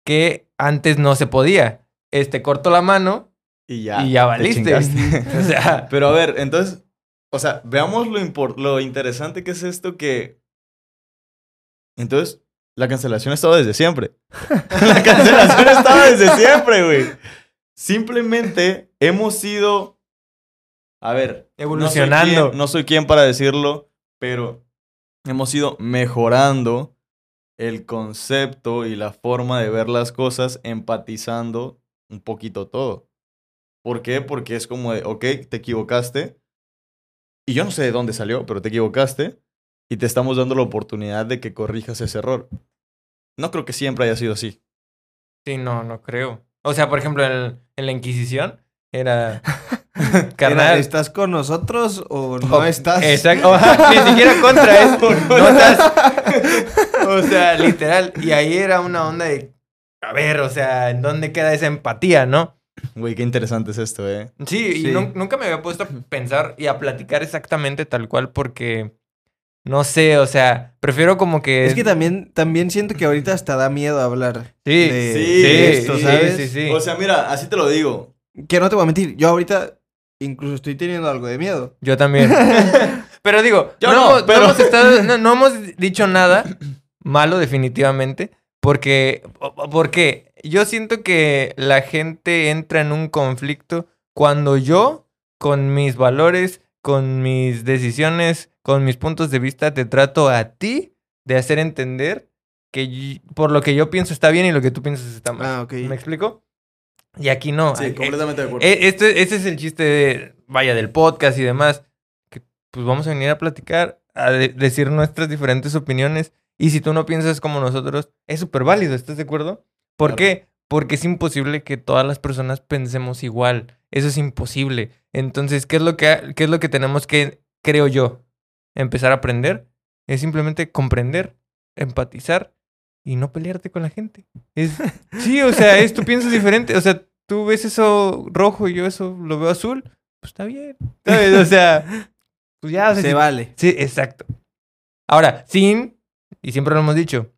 Que antes no se podía. Este corto la mano Y ya. y ya te valiste. o sea, Pero a ver, entonces, o sea, veamos lo, lo interesante que es esto que... Entonces, la cancelación ha estado desde siempre. la cancelación ha estado desde siempre, güey. Simplemente hemos sido... A ver, no soy evolucionando. quien- no soy quien para decirlo, pero hemos ido mejorando el concepto y la forma de ver las cosas, empatizando un poquito todo. ¿Por qué? Porque es como de, ok, te equivocaste. Y yo no sé de dónde salió, pero te equivocaste. Y te estamos dando la oportunidad de que corrijas ese error. No creo que siempre haya sido así. Sí, no, no creo. O sea, por ejemplo, en, en la Inquisición era... Era, Carnal. ¿Estás con nosotros o no O- estás? Exacto. Ni siquiera contra eso. No estás. O sea, literal. Y ahí era una onda de. A ver, o sea, ¿en dónde queda esa empatía, no? Güey, qué interesante es esto, ¿eh? Sí, Sí. y nun- nunca me había puesto a pensar y a platicar exactamente tal cual porque. No sé, o sea, prefiero como que. Es que también, también siento que ahorita hasta da miedo hablar Sí, de, sí, de esto, sí, ¿sabes? sí, sí. O sea, mira, así te lo digo. Que no te voy a mentir, yo ahorita incluso estoy teniendo algo de miedo. Yo también. pero digo, Yo no, no, pero- hemos estado- no- no hemos dicho nada malo definitivamente. Porque, porque yo siento que la gente entra en un conflicto cuando yo, con mis valores, con mis decisiones, con mis puntos de vista, te trato a ti de hacer entender que por lo que yo pienso está bien y lo que tú piensas está mal. Ah. ¿Me explico? Y aquí no. Sí, Eh, completamente de acuerdo. eh, este, este es el chiste de, vaya, del podcast y demás. Que pues vamos a venir a platicar, a de- decir nuestras diferentes opiniones. Y si tú no piensas como nosotros, es súper válido, ¿estás de acuerdo? ¿Por Claro. qué? Porque es imposible que todas las personas pensemos igual. Eso es imposible. Entonces, ¿qué es lo que, qué es lo que tenemos que, creo yo, empezar a aprender? Es simplemente comprender, empatizar y no pelearte con la gente. Es, sí, o sea, es, tú piensas diferente. O sea, tú ves eso rojo y yo eso lo veo azul. Pues está bien. ¿Sabes? O sea, pues ya. o sea, Se si- vale. Sí, exacto. Ahora, sin, y siempre lo hemos dicho,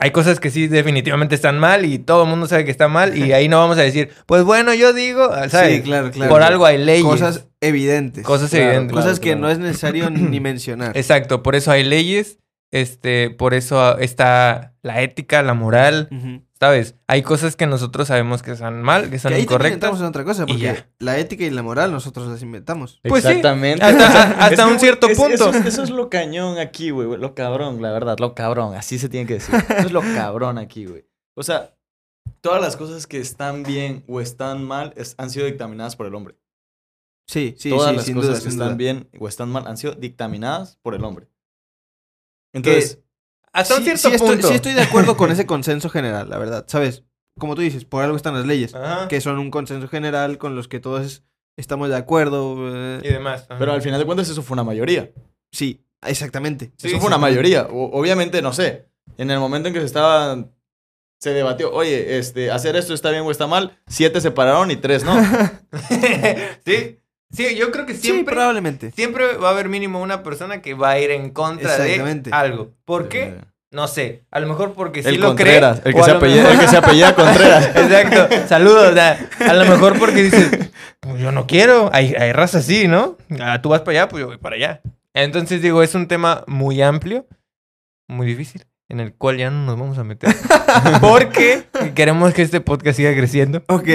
hay cosas que sí definitivamente están mal y todo el mundo sabe que está mal y ahí no vamos a decir, pues bueno, yo digo, ¿sabes? Sí, claro, claro. Por algo hay leyes. Cosas evidentes. Cosas Claro, evidentes. claro. Cosas que no es necesario ni mencionar. Exacto, por eso hay leyes, este, por eso está la ética, la moral. ¿sabes? Hay cosas que nosotros sabemos que están mal, que son Que ahí incorrectas. otra cosa, porque la ética y la moral nosotros las inventamos. pues sí, Exactamente. hasta- O sea, hasta es que, un cierto es- punto. Eso, es- eso es lo cañón aquí, güey. güey, Lo cabrón, la verdad. Lo cabrón. Así se tiene que decir. Eso es lo cabrón aquí, güey. O sea, todas las cosas que están bien o están mal es- han sido dictaminadas por el hombre. Sí, sí, todas sí, las sin cosas duda, que están duda. bien o están mal han sido dictaminadas por el hombre. Entonces, hasta un cierto sí estoy, punto. sí estoy de acuerdo con ese consenso general, la verdad. ¿Sabes? Como tú dices, por algo están las leyes. Ajá. Que son un consenso general con los que todos estamos de acuerdo. eh, Y demás. ajá. pero al final de cuentas eso fue una mayoría. Sí, exactamente. Sí, eso fue una mayoría. O- obviamente, no sé. En el momento en que se estaba. Se debatió, oye, este, hacer esto está bien o está mal. Siete se pararon y tres no. sí, sí, yo creo que Sí, siempre, probablemente. siempre va a haber mínimo una persona que va a ir en contra de algo. ¿Por qué? No sé. A lo mejor porque sí El lo Contreras, cree. el que, se apellida, mejor- el que se apellida Contreras. Exacto. Saludos. o sea, a lo mejor porque dices, pues yo no quiero. Hay, hay raza así, ¿no? Ah, tú vas para allá, pues yo voy para allá. Entonces digo, es un tema muy amplio, muy difícil, en el cual ya no nos vamos a meter. Porque queremos que este podcast siga creciendo. Ok.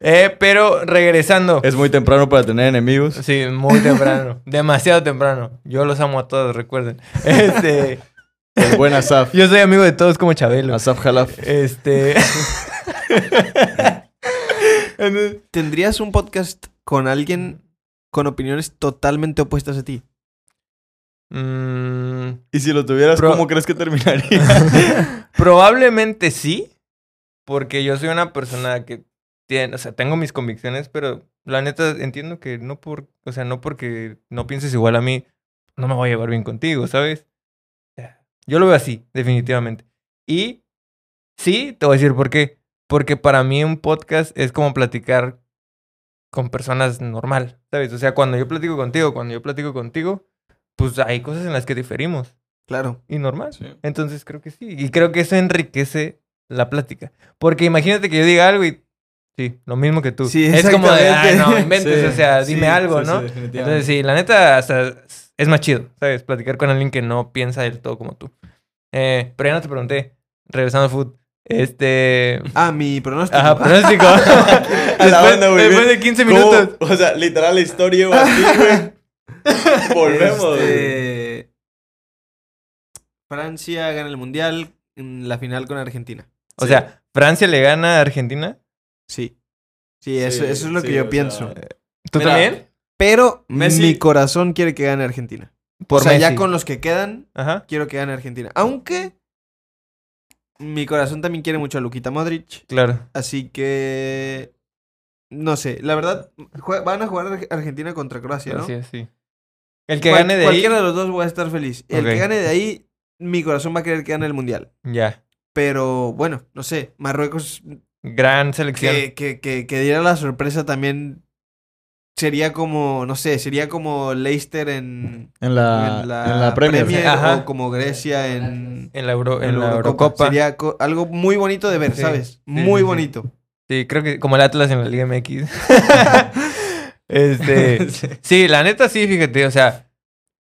Eh, pero regresando. Es muy temprano para tener enemigos. Sí, muy temprano. demasiado temprano. Yo los amo a todos, recuerden. Este, El buen Asaf. yo soy amigo de todos como Chabelo. Asaf Jalaf. Este. ¿Tendrías un podcast con alguien con opiniones totalmente opuestas a ti? mm, Y si lo tuvieras, Pro- ¿cómo crees que terminaría? probablemente sí, porque yo soy una persona que tiene, o sea, tengo mis convicciones, pero la neta entiendo que no por, o sea, no porque no pienses igual a mí, no me voy a llevar bien contigo, ¿sabes? Yo lo veo así, definitivamente. Y sí, te voy a decir por qué. Porque para mí un podcast es como platicar con personas normal, ¿sabes? O sea, cuando yo platico contigo, cuando yo platico contigo, pues hay cosas en las que diferimos Claro. y normal. Sí. Entonces creo que sí. Y creo que eso enriquece la plática. Porque imagínate que yo diga algo y sí, lo mismo que tú. Sí, es como de, ah, exactamente. no, inventes, Sí, o sea, sí, dime algo, sí, sí, ¿no? definitivamente. Entonces sí, la neta hasta es más chido, ¿sabes? Platicar con alguien que no piensa del todo como tú. Eh, pero ya no te pregunté, regresando al food, este... Ah, mi pronóstico. Ajá, pronóstico. A la banda, güey, después de 15 ¿Cómo? minutos. O sea, literal la historia güey. Volvemos, güey. Este, Francia gana el mundial en la final con Argentina. O Sí. sea, Francia le gana a Argentina. Sí. Sí, eso, Sí, eso es lo sí, que yo pienso. sea, ¿Tú Mira, también? Pero Messi- mi corazón quiere que gane Argentina. Por o sea, ya con los que quedan, Ajá. quiero que gane Argentina. Aunque mi corazón también quiere mucho a Luquita Modric. Claro. Así que. No sé, la verdad, van a jugar Ar- Argentina contra Croacia, ¿no? Es, sí. El que Cual- gane de ahí... Cualquiera de los dos voy a estar feliz. El que gane de ahí, mi corazón va a querer que gane el mundial. Ya. Pero bueno, no sé, Marruecos Gran selección. que, que, que, que diera la sorpresa también sería como, no sé, sería como Leicester en, En la, en la, en la Premier. Premier Ajá. o como Grecia en, En la, Euro- en la Eurocopa. Sería algo muy bonito de ver, Sí, ¿sabes? sí, muy sí. bonito. Sí, creo que como el Atlas en la Liga MX. este. sí, la neta sí, fíjate. O sea,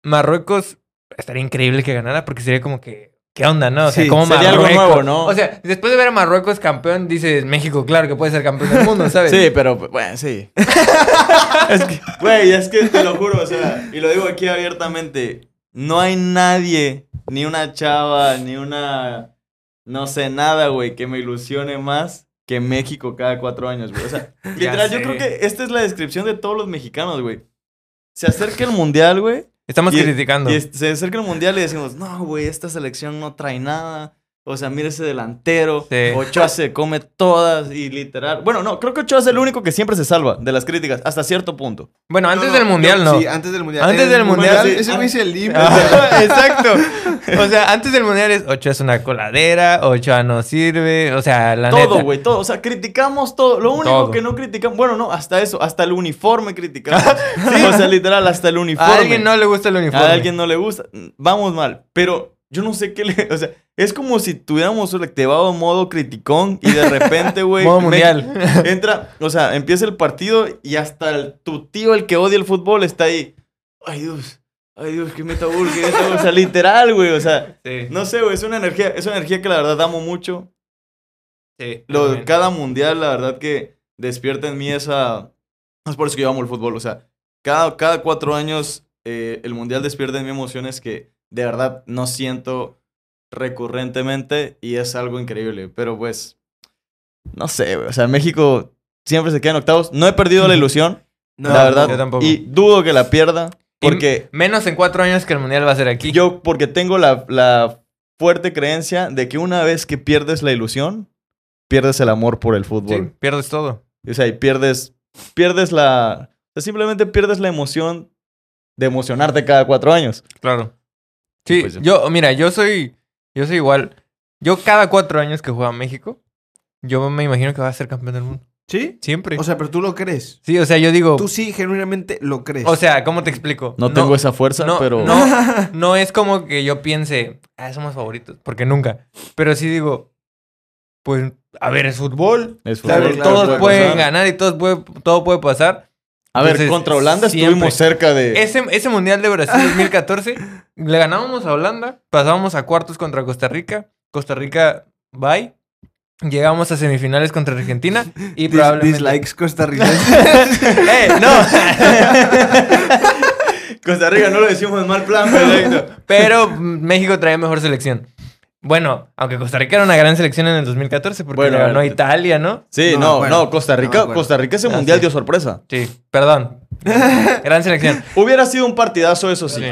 Marruecos estaría increíble que ganara porque sería como que ¿qué onda, no? O sea, Sí, como sería algo Marruecos. nuevo, ¿no? O sea, después de ver a Marruecos campeón, dices, México, claro que puede ser campeón del mundo, ¿sabes? Sí, pero, bueno, sí. es que, güey, es que te lo juro, o sea, y lo digo aquí abiertamente, no hay nadie, ni una chava, ni una, no sé, nada, güey, que me ilusione más que México cada cuatro años, güey. O sea, literal, yo creo que esta es la descripción de todos los mexicanos, güey. Se acerca el mundial, güey, Estamos Y- criticando. y se acerca el mundial y decimos, no, güey, esta selección no trae nada. O sea, mira ese delantero. Sí. Ochoa se come todas y literal. Bueno, no, creo que Ochoa es el único que siempre se salva de las críticas, hasta cierto punto. Bueno, antes No, del mundial yo- no. Sí, antes del mundial. Antes del el mundial, sí. Ese güey el límite. Ah, Exacto. O sea, antes del mundial es Ochoa es una coladera, Ochoa no sirve, o sea, la todo, neta. güey, todo. O sea, criticamos todo. Lo único Todo. que no criticamos, bueno, no, hasta eso, hasta el uniforme criticamos. O sea, literal, hasta el uniforme. A alguien no le gusta el uniforme. A alguien no le gusta. Vamos mal. Pero yo no sé qué le. O sea, es como si tuviéramos activado modo criticón y de repente, güey. Modo me- mundial. Entra, o sea, empieza el partido y hasta el- tu tío, el que odia el fútbol, está ahí. Ay, Dios. Ay, Dios, que meta gol, meta gol. O sea, literal, güey. O sea, Sí, no sé, güey. Es una energía, es una energía que la verdad amo mucho. sí. Lo, cada mundial, la verdad que despierta en mí esa... Es por eso que yo amo el fútbol, o sea, cada, cada cuatro años eh, el mundial despierta en mí emociones que de verdad no siento recurrentemente y es algo increíble, pero pues, no sé, o sea, México siempre se queda en octavos, no he perdido la ilusión, No, la verdad, yo tampoco. y dudo que la pierda, Y porque Menos en cuatro años que el mundial va a ser aquí. yo, porque tengo la, la fuerte creencia de que una vez que pierdes la ilusión, pierdes el amor por el fútbol. Sí, pierdes todo. O sea, y pierdes, pierdes la... O sea, simplemente pierdes la emoción de emocionarte cada cuatro años. Claro. Sí, Pues yo, mira, yo soy, yo soy igual. Yo cada cuatro años que juega México, yo me imagino que va a ser campeón del mundo. ¿Sí? Siempre. O sea, pero tú lo crees. sí, o sea, yo digo, Tú sí, genuinamente lo crees. o sea, ¿cómo te explico? No, tengo esa fuerza, no, pero... no, no es como que yo piense, ah, somos favoritos, porque nunca. Pero sí digo, pues, a ver, es fútbol. Es fútbol, claro, todos puede pueden pasar. ganar y todos puede- todo puede pasar. A ver, Entonces, contra Holanda siempre. estuvimos cerca de... Ese, ese Mundial de Brasil 2014, le ganábamos a Holanda, pasábamos a cuartos contra Costa Rica, Costa Rica, bye. Llegamos a semifinales contra Argentina y Dis- probablemente... Dislikes costarricenses. ¡Eh, no! Costa Rica no lo decimos en mal plan, pero... Pero México traía mejor selección. Bueno, aunque Costa Rica era una gran selección en el 2014 porque Bueno, le ganó a eh, Italia, ¿no? Sí, No no, Costa Rica. Costa Rica ese Ah, mundial sí. dio sorpresa. Sí, perdón. Gran selección. Hubiera sido un partidazo, eso sí. Sí.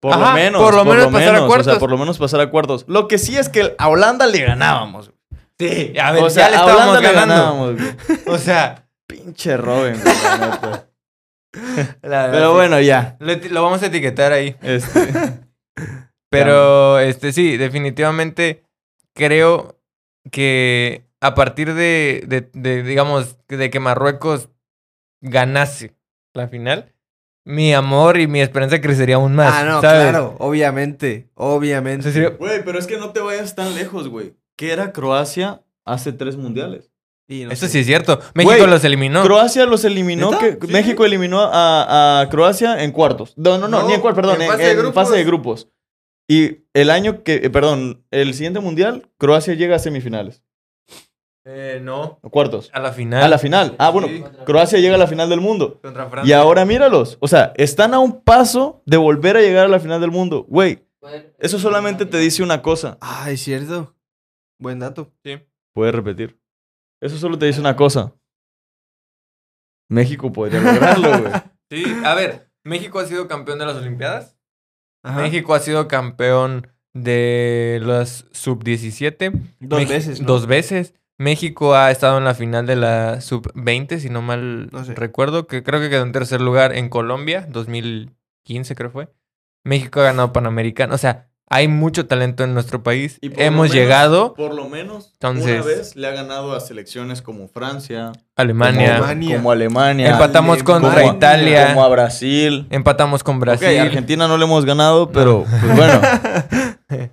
Por Ajá, lo menos. por lo menos pasar a menos, O cuartos. sea, por lo menos pasar a cuartos. Lo que sí es que a Holanda le ganábamos. Sí, a ver, o sea, ya le a estábamos Holanda le ganando. ganábamos. güey. O sea, Pinche Robin, güey, la neta. la verdad, Pero sí. bueno, ya. Lo, lo vamos a etiquetar ahí. Este, Pero, este, sí, definitivamente creo que a partir de, de, de, digamos, de que Marruecos ganase la final, mi amor y mi esperanza crecería aún más. ah, no, ¿sabes? claro. Obviamente. Obviamente. O sea, sería- Güey, pero es que no te vayas tan lejos, güey. ¿Qué era Croacia hace tres mundiales? Sí, no Eso sé. sí es cierto. México Güey, los eliminó. Croacia los eliminó. Que- Sí. México eliminó a, a Croacia en cuartos. No, no, no, No, ni en cuartos, perdón, en en, fase de en grupos. fase de grupos. Y el año que, eh, perdón, el siguiente mundial, Croacia llega a semifinales. Eh, no. o Cuartos. A la final. A la final. Ah, bueno, Sí. Croacia llega a la final del mundo. Contra Y Francia. ahora míralos. O sea, están a un paso de volver a llegar a la final del mundo. Güey, eso solamente te dice una cosa. Ah, es cierto. Buen dato. Sí. Puedes repetir. Eso solo te dice una cosa. México podría lograrlo, güey. Sí, a ver, México ha sido campeón de las Olimpiadas. Ajá. México ha sido campeón de las sub-17. Dos Mex- veces, ¿no? Dos veces. México ha estado en la final de la sub-20, si no mal No sé. recuerdo, que creo que quedó en tercer lugar en Colombia, 2015 creo fue. México ha ganado Panamericano. O sea, hay mucho talento en nuestro país. Y Hemos menos- llegado Por lo menos Entonces- una vez le ha ganado a selecciones como Francia, Alemania. como, Alemania. como Alemania, Empatamos contra. Italia. como a Brasil. Empatamos con Brasil. Ok, Argentina no le hemos ganado, pero pues bueno,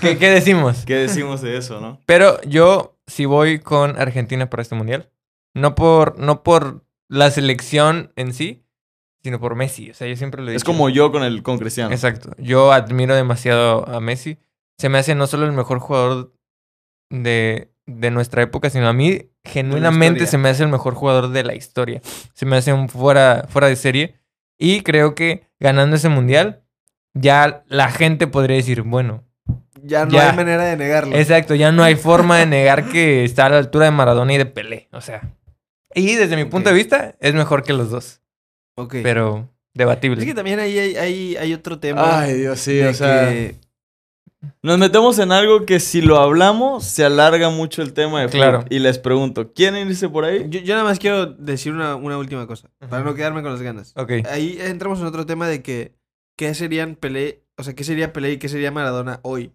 ¿Qué, qué decimos? ¿qué decimos de eso, no? Pero yo sí voy con Argentina para este mundial. No por, no por la selección en sí, sino por Messi. O sea, yo siempre lo he Es como yo con el con Cristiano. Exacto. Yo admiro demasiado a Messi. Se me hace no solo el mejor jugador de, de nuestra época, sino a mí genuinamente se me hace el mejor jugador de la historia. Se me hace un fuera, fuera de serie. Y creo que ganando ese mundial, ya la gente podría decir, bueno, Ya no Ya. hay manera de negarlo. exacto, ya no hay forma de negar que está a la altura de Maradona y de Pelé. O sea. Y desde mi punto de vista, es mejor que los dos. Ok. Pero debatible. Es que también ahí hay, hay, hay otro tema. Ay, Dios, sí, de o sea. que- Nos metemos en algo que si lo hablamos, se alarga mucho el tema de. Claro. Y les pregunto, ¿quieren irse por ahí? Yo, yo nada más quiero decir una, una última cosa, para no quedarme con las ganas. Ok. Ahí entramos en otro tema de que, ¿qué serían Pelé? O sea, ¿qué sería Pelé y qué sería Maradona hoy?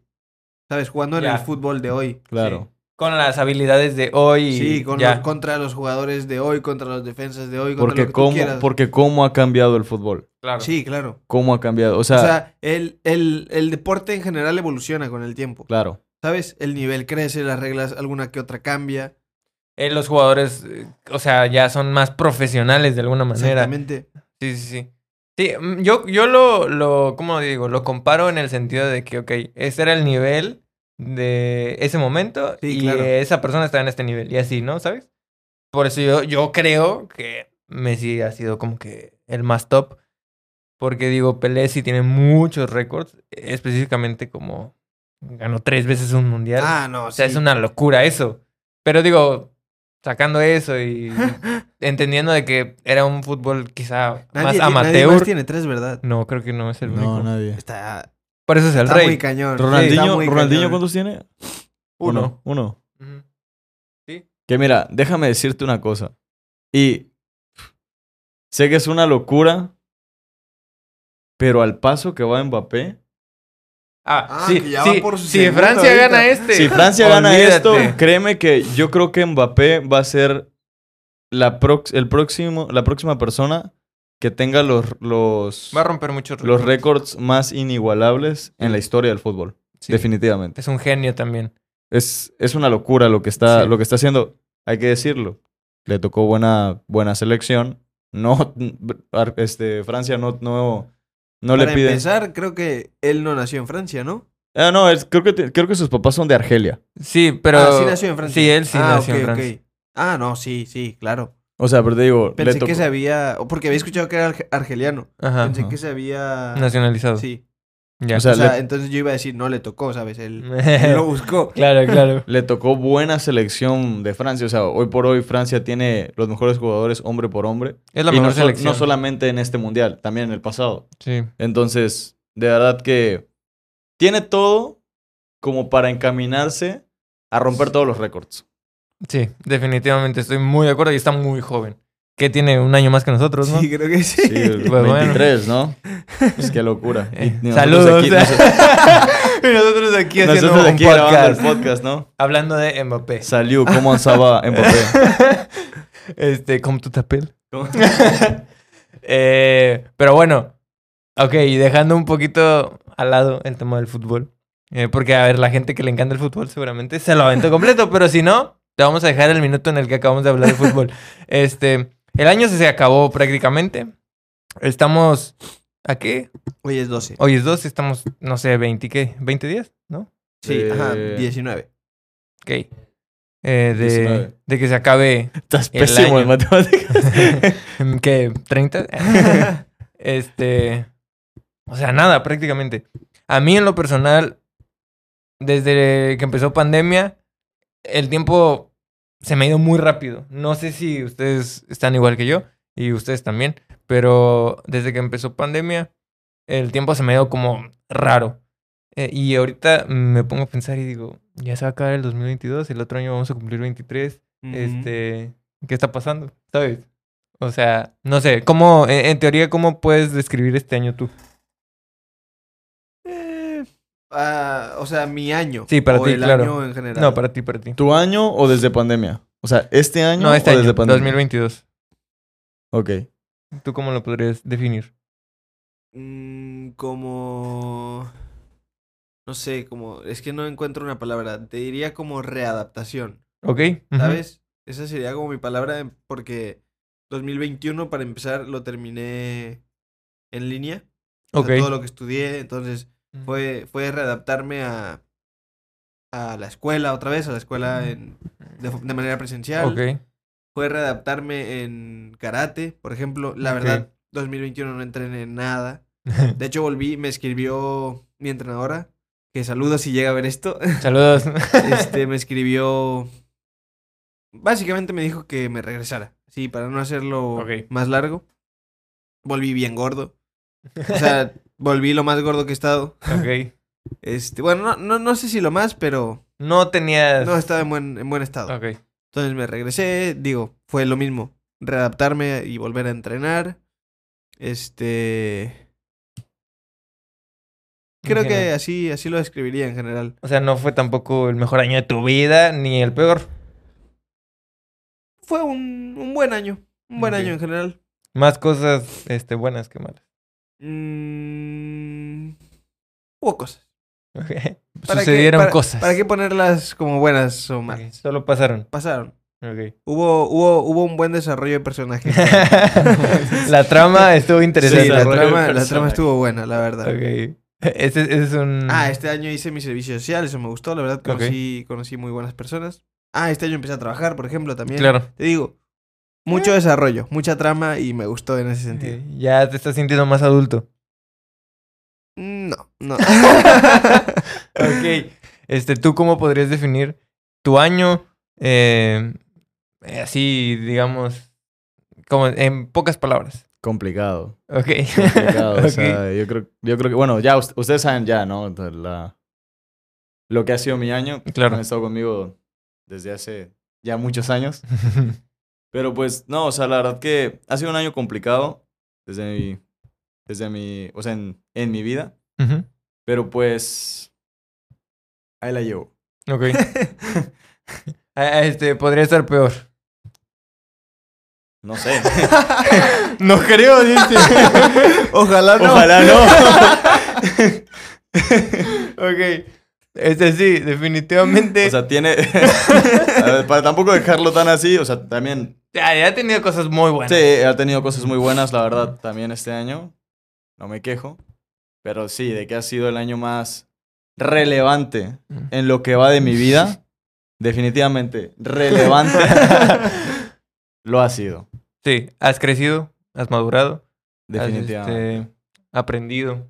¿Sabes? Jugando en Ya. el fútbol de hoy. Claro. Con las habilidades de hoy. y Sí, con ya. los- contra los jugadores de hoy, contra los defensas de hoy, contra lo Porque que tú cómo, quieras. porque cómo ha cambiado el fútbol. Claro. Sí, claro. Cómo ha cambiado. O O sea, sea, el, el, el deporte en general evoluciona con el tiempo. claro. ¿Sabes? El nivel crece, las reglas, alguna que otra cambia. Eh, los jugadores, eh, o sea, ya son más profesionales de alguna manera. Exactamente. Sí, sí, sí. Sí, mm, yo, yo lo, lo, ¿cómo digo? Lo comparo en el sentido de que, ok, ese era el nivel de ese momento Sí, y claro. esa persona está en este nivel y así, ¿no? ¿Sabes? Por eso yo, yo creo que Messi ha sido como que el más top. Porque digo, Pelé sí tiene muchos récords, específicamente como ganó tres veces un mundial. Ah, no, O sea, sí. es una locura eso. Pero digo, sacando eso y entendiendo de que era un fútbol quizá Nadie, más ti- nadie amateur. más tiene tres, ¿verdad? No, creo que no es el único. No, nadie. Está, Por eso es el está rey. muy cañón. Está Ronaldinho, muy ¿Ronaldinho cañón. cuántos tiene? Uno. Uno. Ujú. Que mira, déjame decirte una cosa. Y sé que es una locura, pero al paso que va Mbappé, Ah, Ah, sí, que ya sí. va por su si segundo Francia ahorita. gana este. si Francia gana olvídate. esto, créeme que yo creo que Mbappé va a ser la, prox- el próximo, la próxima persona que tenga los, los, Va a romper muchos los récords. más inigualables en la historia del fútbol. Sí. Definitivamente. Es un genio también. Es, es una locura lo que está, Sí. lo que está haciendo. Hay que decirlo. Le tocó buena, buena selección. No, este, Francia no, no, no le Para pide. empezar, creo que él no nació en Francia, ¿no? Ah, no, es- creo, que te- creo que sus papás son de Argelia. Sí, pero. ah, sí nació en Francia. Sí, él sí Ah, nació en ok, Francia. ok. Ah, no, sí, sí, claro. O sea, pero te digo, le Pensé tocó. que se había... o Porque había escuchado que era arge- argeliano. Ajá. Pensé Ajá. que se había... Nacionalizado. Sí. Ya. O sea, O sea, le- entonces yo iba a decir, no le tocó, ¿sabes? Él, él lo buscó. claro, claro. Le tocó buena selección de Francia. O sea, hoy por hoy Francia tiene los mejores jugadores hombre por hombre. Es la y mejor no, so- selección. no solamente en este mundial, también en el pasado. Sí. Entonces, de verdad que tiene todo como para encaminarse a romper todos los récords. Sí, definitivamente estoy muy de acuerdo y está muy joven. Que tiene un año más que nosotros, ¿no? Sí, creo que sí. Sí, Pues bueno. 23, ¿no? Pues qué locura. Eh, nosotros Saludos. aquí- nos- y nosotros aquí haciendo nosotros un aquí grabando el podcast. podcast, ¿no? Hablando de Mbappé. Salió, ¿cómo ansaba Mbappé? este, como tu tapel. ¿Cómo? Eh, pero bueno, ok, y dejando un poquito al lado el tema del fútbol. eh, porque, a ver, la gente que le encanta el fútbol seguramente se lo aventó completo, pero si no, te vamos a dejar el minuto en el que acabamos de hablar de fútbol. Este, el año se acabó prácticamente. Estamos, ¿a qué? Hoy es 12. Hoy es 12, estamos, no sé, 20, ¿qué? ¿20 días? ¿No? Sí, Eh, ajá, 19. Ok. Eh, de, 19. de que se acabe, Estás El pésimo en año. matemáticas. ¿qué? ¿30? Este. O sea, nada, prácticamente. A mí, en lo personal, desde que empezó pandemia, el tiempo se me ha ido muy rápido. No sé si ustedes están igual que yo y ustedes también, pero desde que empezó pandemia, el tiempo se me ha ido como raro. Eh, y ahorita me pongo a pensar y digo, ya se va a acabar el 2022, el otro año vamos a cumplir 23. Ujú. Este, ¿qué está pasando? ¿Sabes? O sea, no sé, ¿cómo, en, en teoría, cómo puedes describir este año tú? Ah, o sea, mi año. Sí, para o ti, el claro. año en general. No, para ti, para ti. ¿Tu año o desde pandemia? O sea, ¿este año No, este o año, desde pandemia? 2022. Ok. ¿Tú cómo lo podrías definir? Mm, como... No sé, como... Es que no encuentro una palabra. Te diría como readaptación. ¿Ok? ¿Sabes? Esa sería como mi palabra porque 2021, para empezar, lo terminé en línea. O Ok. sea, todo lo que estudié, entonces fue, fue readaptarme a, a la escuela otra vez, a la escuela en- de, de manera presencial. Fue readaptarme en karate, por ejemplo. La Ok. verdad, 2021 no entrené nada. De hecho, volví, me escribió mi entrenadora, que saludo si llega a ver esto. Saludos. Este, me escribió. Básicamente me dijo que me regresara. Sí, para no hacerlo más largo. Volví bien gordo. O sea, volví lo más gordo que he estado. ok. Este, bueno, no, no, no sé si lo más, pero No tenías. no estaba en buen, en buen estado. Ok. Entonces me regresé, digo, fue lo mismo. Readaptarme y volver a entrenar. Este. Creo que así, así lo describiría en general. O sea, no fue tampoco el mejor año de tu vida, ni el peor. Fue un, un buen año. Un buen Ok. año en general. Más cosas este, buenas que malas. Mm, hubo cosas. Ok. ¿Para qué- Sucedieron para- cosas. ¿Para qué ponerlas como buenas o malas? Solo pasaron. Pasaron. Hubo, hubo, hubo un buen desarrollo de personaje. la trama estuvo interesante. sí, la trama, la trama estuvo buena, la verdad. Ok. Ese, ese es un. Ah, este año hice mi servicio social, eso me gustó, la verdad, conocí, conocí muy buenas personas. Ah, este año empecé a trabajar, por ejemplo, también. Claro. Te digo, mucho desarrollo, mucha trama y me gustó en ese sentido. Ya te estás sintiendo más adulto. No, no. Ok. Este, ¿tú cómo podrías definir tu año? eh, así, digamos, como en pocas palabras. Complicado. Ok. Complicado. Ok. O sea, yo creo, yo creo que, bueno, ya ust- ustedes saben ya, ¿no? La, lo que ha sido mi año. Claro. Han estado conmigo desde hace ya muchos años. Pero pues, no, o sea, la verdad que ha sido un año complicado desde mi, desde mi, o sea, en, en mi vida. Pero pues, ahí la llevo. Ok. Ah, Este, podría estar peor. No sé. No creo, dice. Ojalá no. Ojalá no. ok. Este sí, definitivamente. O sea, tiene... A ver, Para tampoco dejarlo tan así, o sea, también... ya, ya ha tenido cosas muy buenas. Sí, ha tenido cosas muy buenas, la verdad, también este año. No me quejo. Pero sí, de que ha sido el año más relevante Mm. en lo que va de mi vida. Definitivamente relevante. lo ha sido. Sí, has crecido, has madurado, has, Definitivamente. este, aprendido.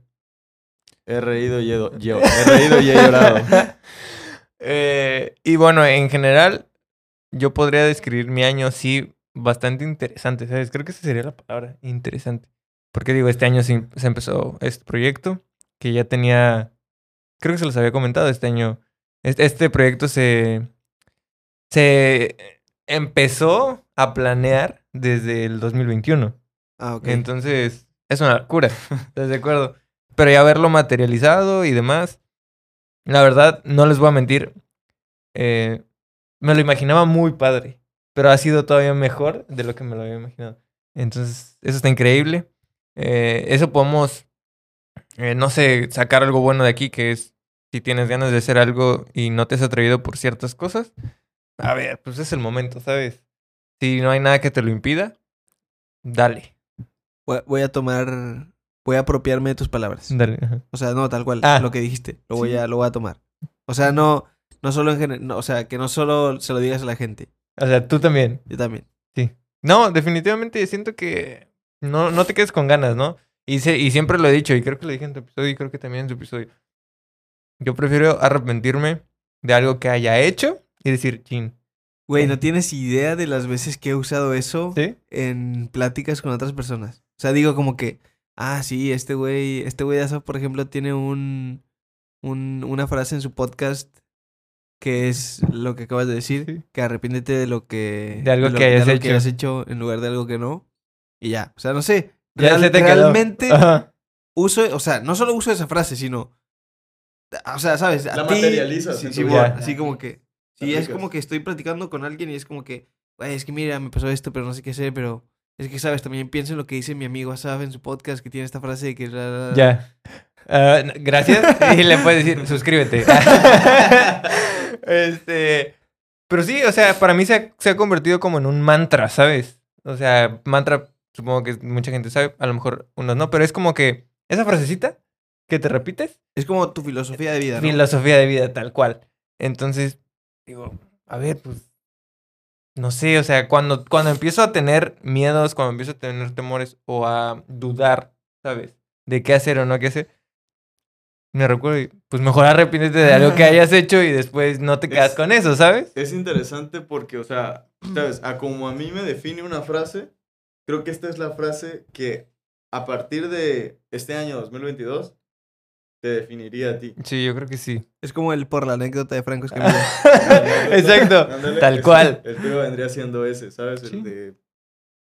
He reído y he, do- yo- he reído y he llorado. Eh, y bueno, en general, yo podría describir mi año así bastante interesante, ¿sabes? Creo que esa sería la palabra, interesante. Porque digo, este año se, se empezó este proyecto que ya tenía, creo que se los había comentado este año. Este, este proyecto se, se empezó a planear desde el 2021. Ah, ok. Entonces, es una locura, ¿estás de acuerdo? Pero ya verlo materializado y demás, la verdad, no les voy a mentir, eh, me lo imaginaba muy padre, pero ha sido todavía mejor de lo que me lo había imaginado. Entonces, eso está increíble. Eh, eso podemos, eh, no sé, sacar algo bueno de aquí, que es si tienes ganas de hacer algo y no te has atrevido por ciertas cosas, a ver, pues es el momento, ¿sabes? Si no hay nada que te lo impida, dale. Voy, a tomar. Voy a apropiarme de tus palabras. Dale. ajá. O sea, no, tal cual. Ah. Lo que dijiste. Lo voy Sí. a, lo voy a tomar. O sea, no, no solo en general. o sea, que no solo se lo digas a la gente. O sea, tú también. Yo también. No, definitivamente siento que no, no te quedes con ganas, ¿no? Y, se- y siempre lo he dicho, y creo que lo dije en tu episodio, y creo que también en tu episodio. Yo prefiero arrepentirme de algo que haya hecho y decir, chin. Güey, no tienes idea de las veces que he usado eso ¿Sí? en pláticas con otras personas. O sea, digo como que, ah, sí, este güey, este güey de Asaf, por ejemplo, tiene un, un, una frase en su podcast que es lo que acabas de decir, Sí. que arrepiéntete de lo que... De algo lo- que hayas algo hecho. que hayas hecho en lugar de algo que no. Y ya, o sea, no sé. Real- se realmente Ajá. uso, o sea, no solo uso esa frase, sino, o sea, ¿sabes? A La ti- materializas sí, sí, bueno, así como que, sí, es como que estoy platicando con alguien y es como que, güey, es que mira, me pasó esto, pero no sé qué hacer, pero es que, ¿sabes? También pienso en lo que dice mi amigo Asaf en su podcast, que tiene esta frase de que... la, la, la. Ya. Ah, gracias. Y le puedes decir, suscríbete. este. Pero sí, o sea, para mí se ha, se ha convertido como en un mantra, ¿sabes? O sea, mantra, supongo que mucha gente sabe, a lo mejor unos no, pero es como que esa frasecita que te repites, Es como tu filosofía de vida, ¿no? filosofía de vida tal cual. Entonces, digo, a ver, pues, no sé, o sea, cuando, cuando empiezo a tener miedos, cuando empiezo a tener temores o a dudar, ¿sabes? De qué hacer o no qué hacer, me recuerdo, pues mejor arrepiéntete de algo que hayas hecho y después no te quedas Es- con eso, ¿sabes? Es interesante porque, o sea, ¿sabes? A como a mí me define una frase, creo que esta es la frase que a partir de este año 2022 te definiría a ti. Sí, yo creo que sí. Es como el por la anécdota de Franco Escamilla. Exacto, tal el- cual. El tuyo vendría siendo ese, ¿sabes? Sí. El de...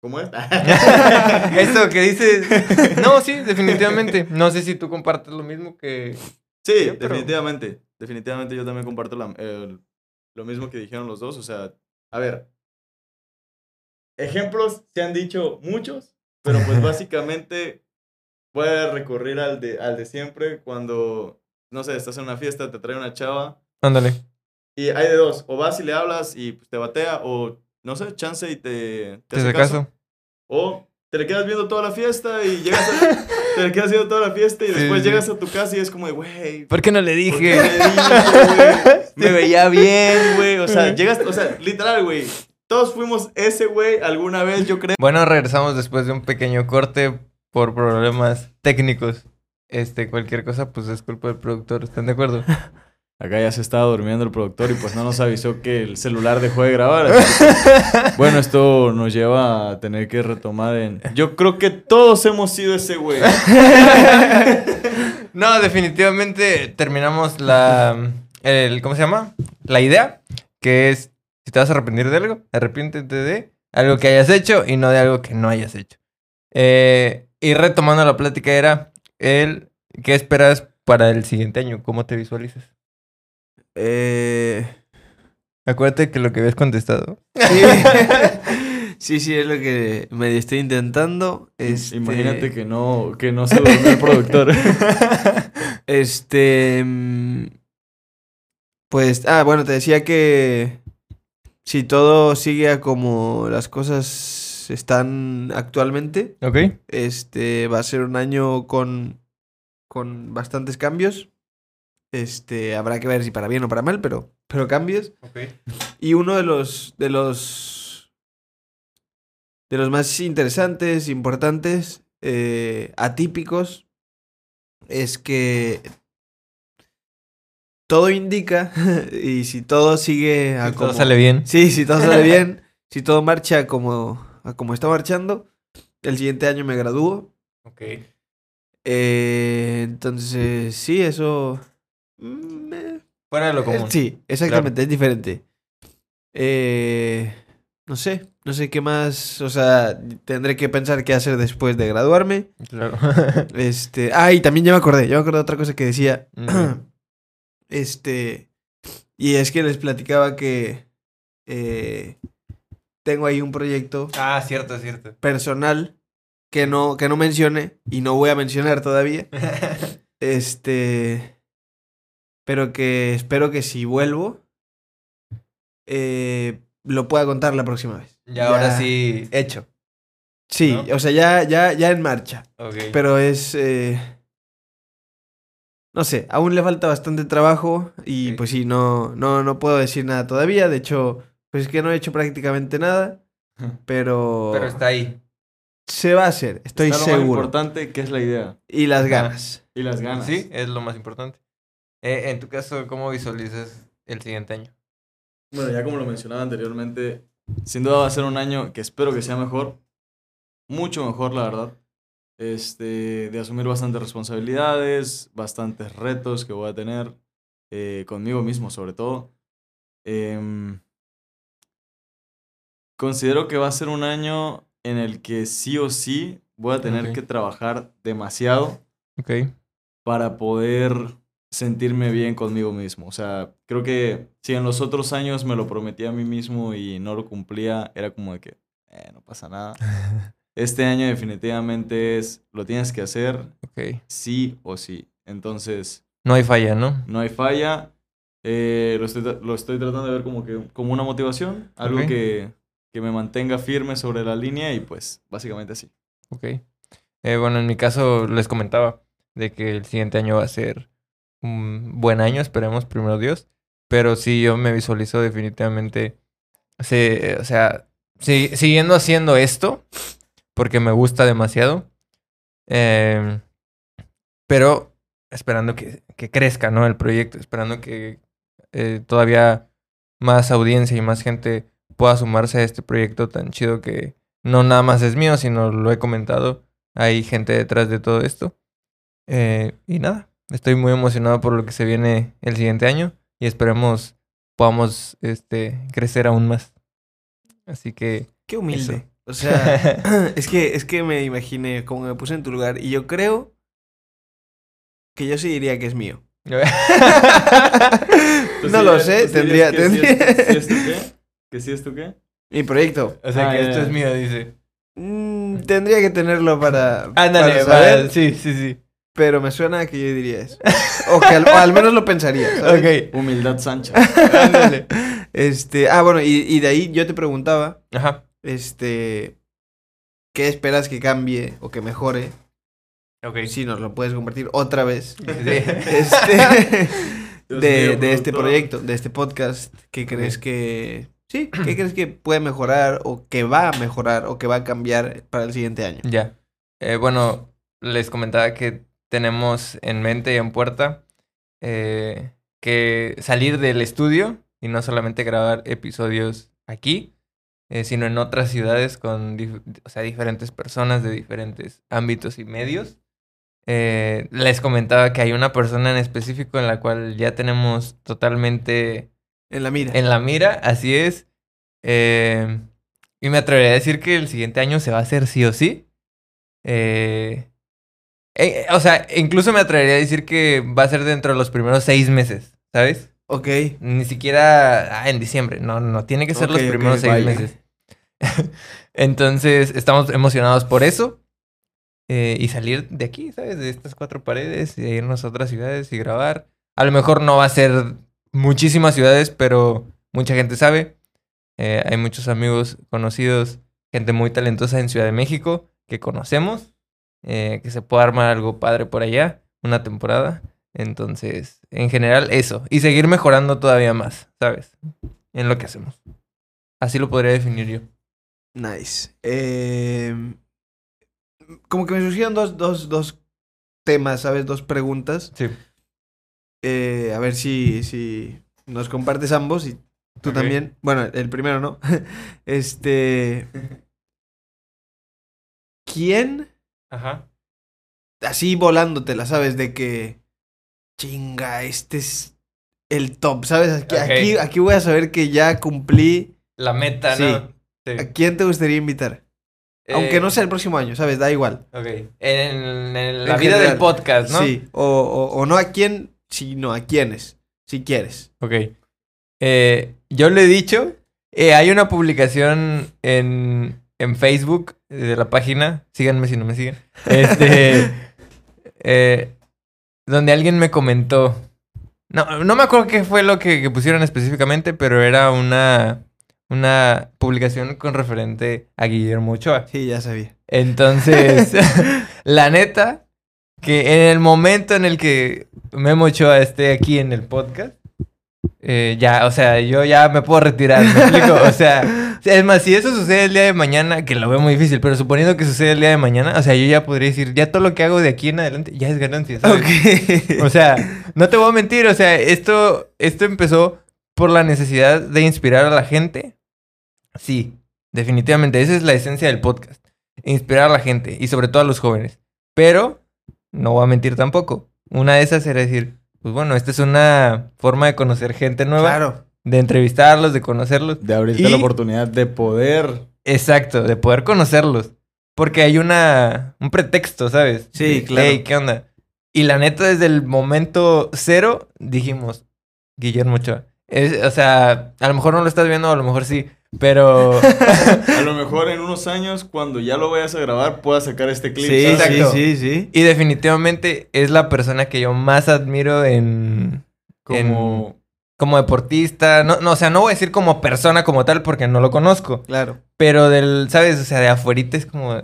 ¿Cómo es? Esto que dices. No, sí, definitivamente. No sé si tú compartes lo mismo que. Sí, Yo, pero- definitivamente. Definitivamente yo también comparto la- el- lo mismo que dijeron los dos. O sea, a ver. Ejemplos se han dicho muchos, pero pues básicamente voy a recurrir al de, al de siempre cuando, no sé, estás en una fiesta, te trae una chava Ándale. y hay de dos. O vas y le hablas y pues, te batea o, no sé, chance y te, Te hace caso. O te le quedas viendo toda la fiesta y llegas a, te le quedas viendo toda la fiesta y Sí, después sí. llegas a tu casa y es como de, güey, ¿Por qué no le ¿Por dije? me dijo, güey? Me veía bien, güey. O sea, llegas, o sea, literal, güey. Todos fuimos ese güey alguna vez, yo creo. Bueno, regresamos después de un pequeño corte por problemas técnicos. Este, cualquier cosa, pues es culpa del productor. ¿Están de acuerdo? Acá ya se estaba durmiendo el productor y pues no nos avisó que el celular dejó de grabar. que, bueno, esto nos lleva a tener que retomar en... Yo creo que todos hemos sido ese güey. No, definitivamente terminamos la. El, ¿Cómo se llama? La idea, que es: si te vas a arrepentir de algo, arrepiéntete de algo que hayas hecho y no de algo que no hayas hecho. Eh, y retomando la plática, era el. ¿Qué esperas para el siguiente año? ¿Cómo te visualizas? Eh, Acuérdate que lo que habías contestado. sí. sí, sí, es lo que me estoy intentando. Este, Imagínate que no, que no se durmió el productor. Este. mm, Pues. Ah, bueno, te decía que. Si todo sigue a como las cosas están actualmente, ¿Ok? este va a ser un año con. con bastantes cambios. Este. Habrá que ver si para bien o para mal, pero. Pero cambios. Y uno de los. de los. de los más interesantes, importantes, eh, atípicos, es que todo indica, y si todo sigue a Si todo sale bien. Sí, si todo sale bien, si todo marcha como, a como está marchando, el siguiente año me gradúo. Ok. Eh, entonces, sí, eso. mm, eh, Fuera de lo eh, común. Sí, exactamente, es diferente. Eh, no sé, no sé qué más. O sea, tendré que pensar qué hacer después de graduarme. Claro. Este. Ah, y también ya me acordé, ya me acordé de otra cosa que decía. Este. Y es que les platicaba que. eh, tengo ahí un proyecto ah, cierto, cierto. personal que no, que no mencione y no voy a mencionar todavía. Este. Pero que espero que si vuelvo. eh, lo pueda contar la próxima vez. ya ahora sí, hecho. Sí, ¿no? o sea, ya, ya, ya en marcha. Pero es. eh, no sé, aún le falta bastante trabajo. Y pues sí, no, no, no puedo decir nada todavía. De hecho, pues es que no he hecho prácticamente nada. Pero. Pero está ahí. Se va a hacer, estoy Está lo más seguro. importante que es la idea. Y las ganas. Y las ganas. Sí, es lo más importante. Eh, en tu caso, ¿cómo visualizas el siguiente año? Bueno, ya como lo mencionaba anteriormente, sin duda va a ser un año que espero que sea mejor. Mucho mejor, la verdad. Este, de asumir bastantes responsabilidades, bastantes retos que voy a tener eh, conmigo mismo, sobre todo. Em, considero que va a ser un año en el que sí o sí voy a tener que trabajar demasiado para poder sentirme bien conmigo mismo. O sea, creo que si en los otros años me lo prometí a mí mismo y no lo cumplía, era como de que, eh, no pasa nada. Este año definitivamente es, lo tienes que hacer ok. sí o sí. Entonces, No hay falla, ¿no? no hay falla. Eh, lo, estoy, lo estoy tratando de ver como que como una motivación, algo que, que me mantenga firme sobre la línea y pues básicamente así. Ok. Eh, bueno, en mi caso les comentaba de que el siguiente año va a ser un buen año, esperemos, primero Dios. Pero sí, yo me visualizo definitivamente, sí, o sea, siguiendo haciendo esto, porque me gusta demasiado. Em, pero esperando que, que crezca, ¿no? El proyecto, esperando que eh, todavía más audiencia y más gente pueda sumarse a este proyecto tan chido que no nada más es mío, sino lo he comentado. Hay gente detrás de todo esto. Eh, y nada, estoy muy emocionado por lo que se viene el siguiente año y esperemos podamos este, crecer aún más. Así que... Qué humilde. O sea, es que, es que me imaginé como me puse en tu lugar y yo creo que yo sí diría que es mío. ¿Tú no lo sé, tendría... tendría... es- ¿Sí es tu qué? ¿Que sí es tu qué? Mi proyecto. o sea Ah, que ya, esto es mío, dice. Mm, tendría que tenerlo para, Ándale, para saber, va, sí, sí, sí. pero me suena a que yo diría eso. O que al, o al menos lo pensaría. ¿sabes? Ok, Humildad Sancha. ándale. Este, ah, bueno, y, y de ahí yo te preguntaba, Ajá. este, ¿qué esperas que cambie o que mejore? Ok. Si nos lo puedes compartir otra vez. Sí. Este, de, mío, de este proyecto, de este podcast, ¿qué crees que, sí, qué crees que puede mejorar o que va a mejorar o que va a cambiar para el siguiente año? Ya. Eh, bueno, les comentaba que tenemos en mente y en puerta eh, que salir del estudio y no solamente grabar episodios aquí, eh, sino en otras ciudades con o sea, diferentes personas de diferentes ámbitos y medios. Les comentaba que hay una persona en específico en la cual ya tenemos totalmente En la mira. en la mira, así es. Eh, y me atrevería a decir que el siguiente año se va a hacer sí o sí. Eh, eh, o sea, incluso me atrevería a decir que va a ser dentro de los primeros seis meses, ¿sabes? Ok. Ni siquiera ah, en diciembre, no, no, tiene que ser los primeros seis vaya. meses. Entonces, estamos emocionados por eso. eh, y salir de aquí, ¿sabes? De estas cuatro paredes y irnos a otras ciudades y grabar. A lo mejor no va a ser muchísimas ciudades, pero mucha gente sabe. Eh, hay muchos amigos conocidos, gente muy talentosa en Ciudad de México que conocemos. eh, que se pueda armar algo padre por allá, una temporada. Entonces, en general, eso. Y seguir mejorando todavía más, ¿sabes? En lo que hacemos. Así lo podría definir yo. Nice. Eh, como que me surgieron dos, dos, dos temas, ¿sabes? Dos preguntas. Sí. Eh, a ver si, si nos compartes ambos y tú también. Bueno, el primero no. este. ¿Quién? Ajá. Así volándotela, ¿sabes? De que. Chinga, este es el top, ¿sabes? Aquí, aquí, aquí voy a saber que ya cumplí. La meta, Sí. ¿no? Sí. ¿A quién te gustaría invitar? Aunque Eh, no sea el próximo año, ¿sabes? Da igual. Ok. En, en la En vida general. del podcast, ¿no? Sí. O, o, o no a quién, sino a quiénes. Si quieres. Ok. Eh, yo le he dicho, eh, hay una publicación en, en Facebook de la página, síganme si no me siguen, este, eh, donde alguien me comentó, no, no me acuerdo qué fue lo que, que pusieron específicamente, pero era una, una publicación con referente a Guillermo Ochoa. Sí, ya sabía. Entonces, la neta, que en el momento en el que Memo Ochoa esté aquí en el podcast, eh, ya, o sea, yo ya me puedo retirar, ¿me explico? O sea, es más, si eso sucede el día de mañana, que lo veo muy difícil, pero suponiendo que sucede el día de mañana, o sea, yo ya podría decir, ya todo lo que hago de aquí en adelante ya es ganancia, ¿sabes? Ok. O sea, no te voy a mentir, o sea, esto, esto empezó por la necesidad de inspirar a la gente. Sí, definitivamente, esa es la esencia del podcast. Inspirar a la gente y sobre todo a los jóvenes. Pero, no voy a mentir tampoco. Una de esas era decir, pues bueno, esta es una forma de conocer gente nueva, claro. de entrevistarlos, de conocerlos. De abrirte Y- la oportunidad de poder. Exacto, de poder conocerlos. Porque hay una, un pretexto, ¿sabes? Sí, De, claro. "Hey, ¿qué onda? Y la neta, desde el momento cero, dijimos, Guillermo Ochoa. Es- o sea, a lo mejor no lo estás viendo, a lo mejor sí, pero... A lo mejor en unos años, cuando ya lo vayas a grabar, puedas sacar este clip. Sí, sí, sí. y definitivamente es la persona que yo más admiro en... Como. como deportista, no, no, o sea, no voy a decir como persona como tal porque no lo conozco, Claro. pero del, ¿sabes? O sea, de afuerita es como,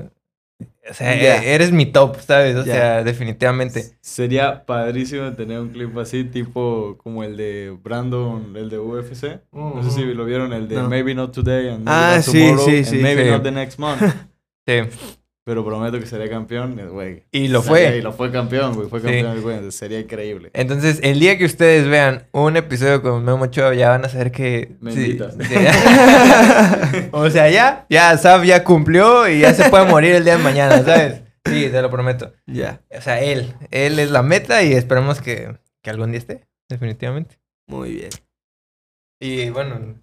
o sea, Ya. e- eres mi top, ¿sabes? O sea, definitivamente. Sería padrísimo tener un clip así, tipo como el de Brandon, el de UFC. No sé si lo vieron, el de No. Maybe Not Today and maybe Ah, not sí, tomorrow, sí, and sí. Maybe Sí. Not the Next Month. Sí. Pero prometo que sería campeón, güey. Y lo Sería- fue. Y lo fue campeón, güey. Fue Sí. campeón, güey. Sería increíble. Entonces, el día que ustedes vean un episodio con Memo Ochoa, ya van a saber que... Me sí, invitas. sí. o sea, ya, ya Sab ya cumplió y ya se puede morir el día de mañana, ¿sabes? Sí, te lo prometo. Ya. O sea, él, él es la meta y esperemos que, que algún día esté, definitivamente. Muy bien. Y bueno,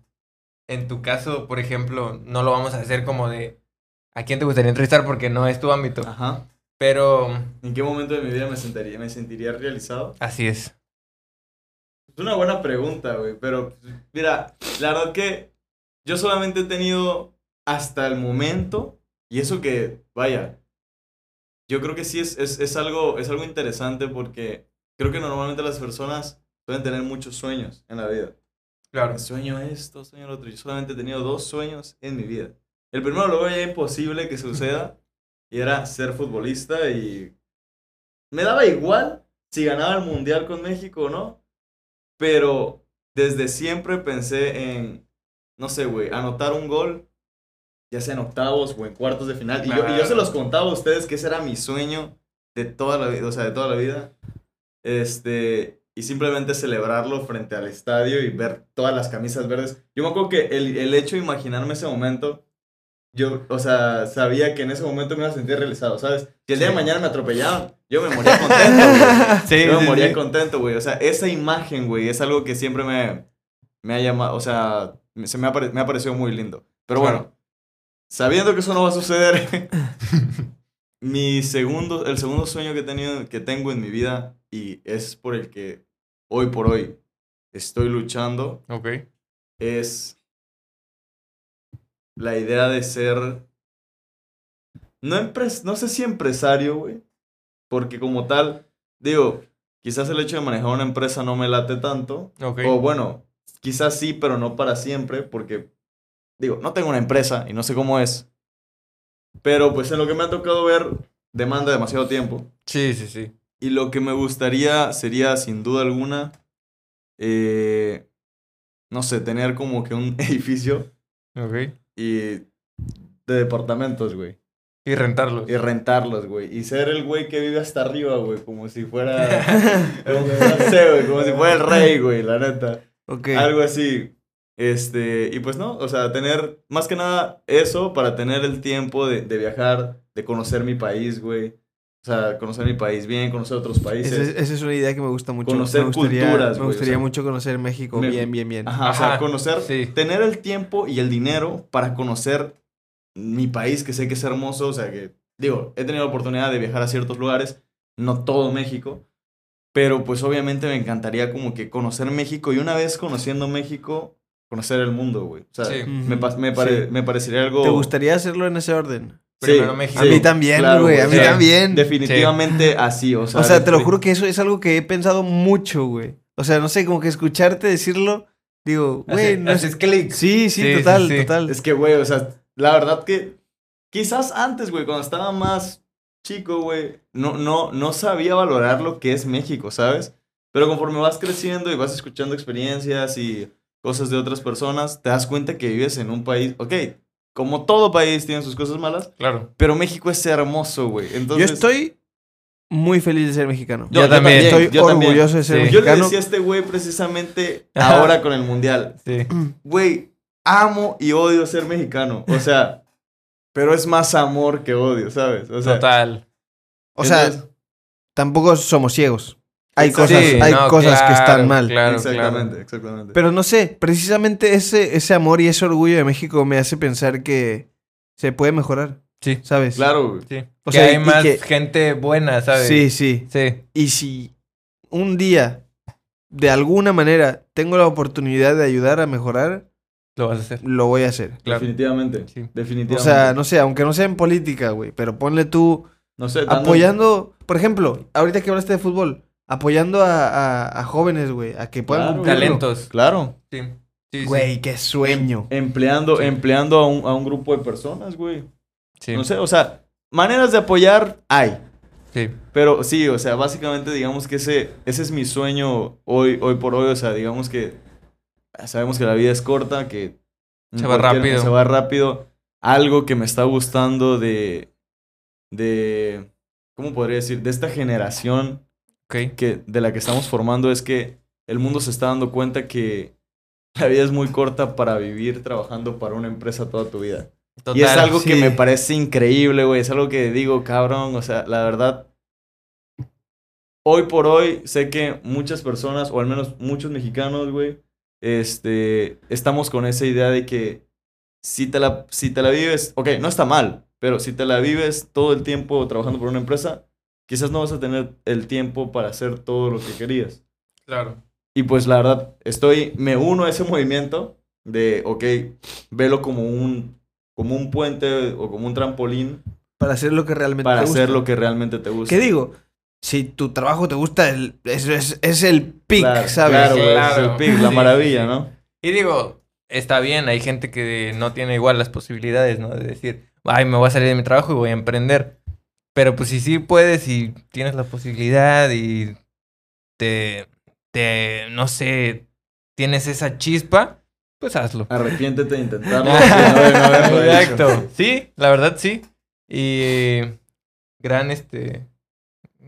en tu caso, por ejemplo, no lo vamos a hacer como de a quién te gustaría entrevistar porque no es tu ámbito. Ajá. Pero ¿En qué momento de mi vida me sentiría, me sentiría realizado? así es. Es una buena pregunta, güey. Pero, mira, la verdad que yo solamente he tenido hasta el momento, y eso que, vaya, yo creo que sí es, es, es algo, es algo interesante porque creo que normalmente las personas pueden tener muchos sueños en la vida. Claro. Sueño esto, sueño lo otro. Yo solamente he tenido dos sueños en mi vida. El primero lo veía imposible que suceda y era ser futbolista y me daba igual si ganaba el mundial con México o no, pero desde siempre pensé en, no sé, güey, anotar un gol, ya sea en octavos o en cuartos de final. Y yo, y yo se Claro. los contaba a ustedes que ese era mi sueño de toda la vida, o sea, de toda la vida. Este, y simplemente celebrarlo frente al estadio y ver todas las camisas verdes. Yo me acuerdo que el, el hecho de imaginarme ese momento, yo, o sea, sabía que en ese momento me iba a sentir realizado, ¿sabes? Si el día de mañana me atropellaban, yo me moría contento, güey. Sí, Yo me sí, moría sí. contento, güey. O sea, esa imagen, güey, es algo que siempre me, me ha llamado, o sea, me- se me ha, pare- me ha parecido muy lindo. Pero Claro. bueno, sabiendo que eso no va a suceder, mi segundo, el segundo sueño que, he tenido, que tengo en mi vida y es por el que hoy por hoy estoy luchando Ok. es la idea de ser. No, empres- no sé si empresario, güey. Porque como tal, digo, quizás el hecho de manejar una empresa no me late tanto. O bueno, quizás sí, pero no para siempre. Porque, digo, no tengo una empresa y no sé cómo es. Pero pues en lo que me ha tocado ver, demanda demasiado tiempo. Sí, sí, sí. Y lo que me gustaría sería, sin duda alguna, eh, no sé, tener como que un edificio Ok. Y de departamentos, güey. Y rentarlos. Y rentarlos, güey. Y ser el güey que vive hasta arriba, güey. Como si fuera... como, no sé, güey. Como si fuera el rey, güey, la neta. Ok. Algo así. Este, y pues no, o sea, tener más que nada eso para tener el tiempo de, de viajar, de conocer mi país, güey. O sea, conocer mi país bien, conocer otros países. Esa, esa es una idea que me gusta mucho. Conocer me gustaría, culturas, Me güey, o gustaría sea, mucho conocer México me- bien, bien, bien. Ajá, o sea, conocer, sí. tener el tiempo y el dinero para conocer mi país, que sé que es hermoso, o sea, que, digo, he tenido la oportunidad de viajar a ciertos lugares, no todo México, pero pues obviamente me encantaría como que conocer México y una vez conociendo México, conocer el mundo, güey. O sea, Sí. me, pa- me, pare- Sí. me parecería algo... ¿Te gustaría hacerlo en ese orden? Primero México. A mí también, claro, güey, a mí Sí. también. Definitivamente así, o sea... o sea, te lo juro que eso es algo que he pensado mucho, güey. O sea, no sé, como que escucharte decirlo, digo, güey, no es... clic. Sí, sí, Sí, sí, total, sí. total. Es que, güey, o sea, la verdad que quizás antes, güey, cuando estaba más chico, güey, no, no, no sabía valorar lo que es México, ¿sabes? Pero conforme vas creciendo y vas escuchando experiencias y cosas de otras personas, te das cuenta que vives en un país, ok, como todo país tiene sus cosas malas, Claro. pero México es hermoso, güey. Entonces, Yo estoy muy feliz de ser mexicano. Yo también, Estoy yo también. orgulloso de ser Sí. Yo le mexicano. decía a este güey precisamente Ajá. ahora con el mundial, Sí. güey, amo y odio ser mexicano. O sea, pero es más amor que odio, ¿sabes? O sea, Total. O sea, entonces- tampoco somos ciegos. Hay cosas, Sí, hay no, cosas que están mal. Claro, exactamente, claro. exactamente. Pero no sé, precisamente ese, ese amor y ese orgullo de México me hace pensar que se puede mejorar, Sí. ¿sabes? claro. Sí. O que sea, hay más que- gente buena, ¿sabes? Sí, sí. Sí. Y si un día, de alguna manera, tengo la oportunidad de ayudar a mejorar, Lo vas a hacer. lo voy a hacer. Claro. Definitivamente. Sí. Definitivamente. O sea, no sé, aunque no sea en política, güey, pero ponle tú no sé, dando- apoyando, por ejemplo, ahorita que hablaste de fútbol, apoyando a, a- a jóvenes, güey, a que puedan Claro, cumplirlo. Talentos. Claro. Sí. Sí, sí. Güey, qué sueño. Empleando, empleando a un, a un grupo de personas, güey. Sí. No sé, o sea, maneras de apoyar hay. Sí. Pero sí, o sea, básicamente digamos que ese, ese es mi sueño hoy, hoy por hoy. O sea, digamos que sabemos que la vida es corta, que Se va rápido. Se va rápido. Algo que me está gustando de, de, ¿cómo podría decir? De esta generación Que, de la que estamos formando es que el mundo se está dando cuenta que la vida es muy corta para vivir trabajando para una empresa toda tu vida. y es algo que me parece increíble, güey. Es algo que digo, cabrón, o sea, la verdad. Hoy por hoy sé que muchas personas, o al menos muchos mexicanos, güey, este, estamos con esa idea de que si te la, si te la vives, ok, no está mal, pero si te la vives todo el tiempo trabajando por una empresa, quizás no vas a tener el tiempo para hacer todo lo que querías. Claro. Y pues la verdad, estoy, me uno a ese movimiento de, ok, velo como un, como un puente o como un trampolín Para hacer lo que realmente para te gusta. hacer lo que realmente te gusta. ¿Qué digo? Si tu trabajo te gusta, el- es, es, es el pick, Claro, ¿sabes? Claro, Claro. es el pic, la Sí, maravilla, sí. ¿no? Y digo, está bien, hay gente que no tiene igual las posibilidades, ¿no? De decir, ay, me voy a salir de mi trabajo y voy a emprender. Pero pues si sí puedes y tienes la posibilidad y te, te, no sé, tienes esa chispa, pues hazlo. Arrepiéntete de intentarlo. no. Exacto. Sí, la verdad sí. Y gran este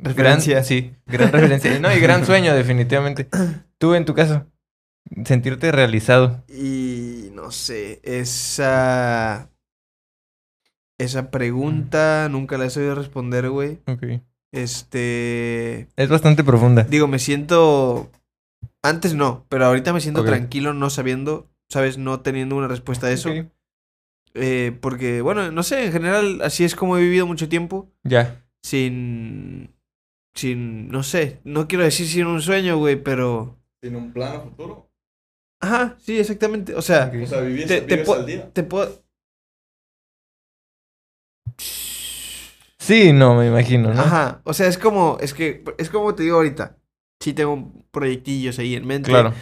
Referencia. Gran, sí, gran referencia. No, y gran sueño, definitivamente. Tú en tu caso, sentirte realizado. Y no sé, esa. Esa pregunta nunca la he sabido responder, güey. Ok. Este. Es bastante profunda. Digo, me siento. Antes no, pero ahorita me siento tranquilo no sabiendo, ¿sabes? No teniendo una respuesta a eso. Ok. Eh, porque, bueno, no sé, en general así es como he vivido mucho tiempo. Ya. Sin. Sin. No sé, no quiero decir sin un sueño, güey, pero. ¿Tiene un plan a futuro? Ajá, sí, exactamente. O sea. O sea, Te- te vives al día. te puedo. Sí, no, me imagino, ¿no? Ajá, o sea, es como, es que, es como te digo ahorita. Sí tengo proyectillos ahí en mente. Claro.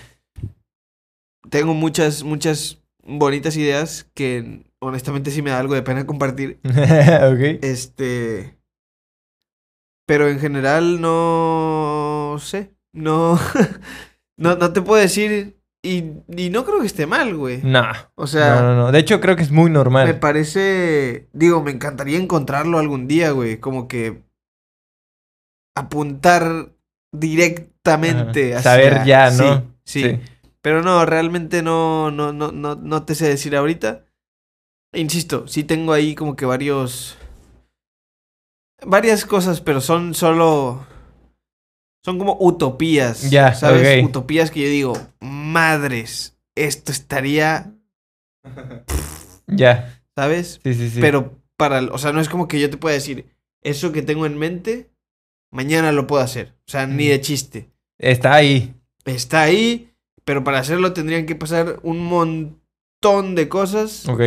Tengo muchas, muchas bonitas ideas que honestamente sí me da algo de pena compartir. ok. Este. Pero en general no sé. No. no, no te puedo decir. Y, y no creo que esté mal, güey. Nah. O sea, no, no, no. De hecho, creo que es muy me normal. parece. Digo, me encantaría encontrarlo algún día, güey. Como que. Apuntar directamente Ajá. hacia- Saber ya, ¿no? Sí, sí. Pero no, realmente no, no, no, no, no te sé decir ahorita. Insisto, sí tengo ahí como que varios. Varias cosas, pero son solo. Son como utopías. Ya, ¿Sabes? Utopías que yo digo, madres, esto estaría. Ya. ¿Sabes? Sí, sí, sí. Pero para. O sea, no es como que yo te pueda decir, eso que tengo en mente, mañana lo puedo hacer. O sea, ni Mm. de chiste. Está ahí. Está ahí, pero para hacerlo tendrían que pasar un montón de cosas Ok.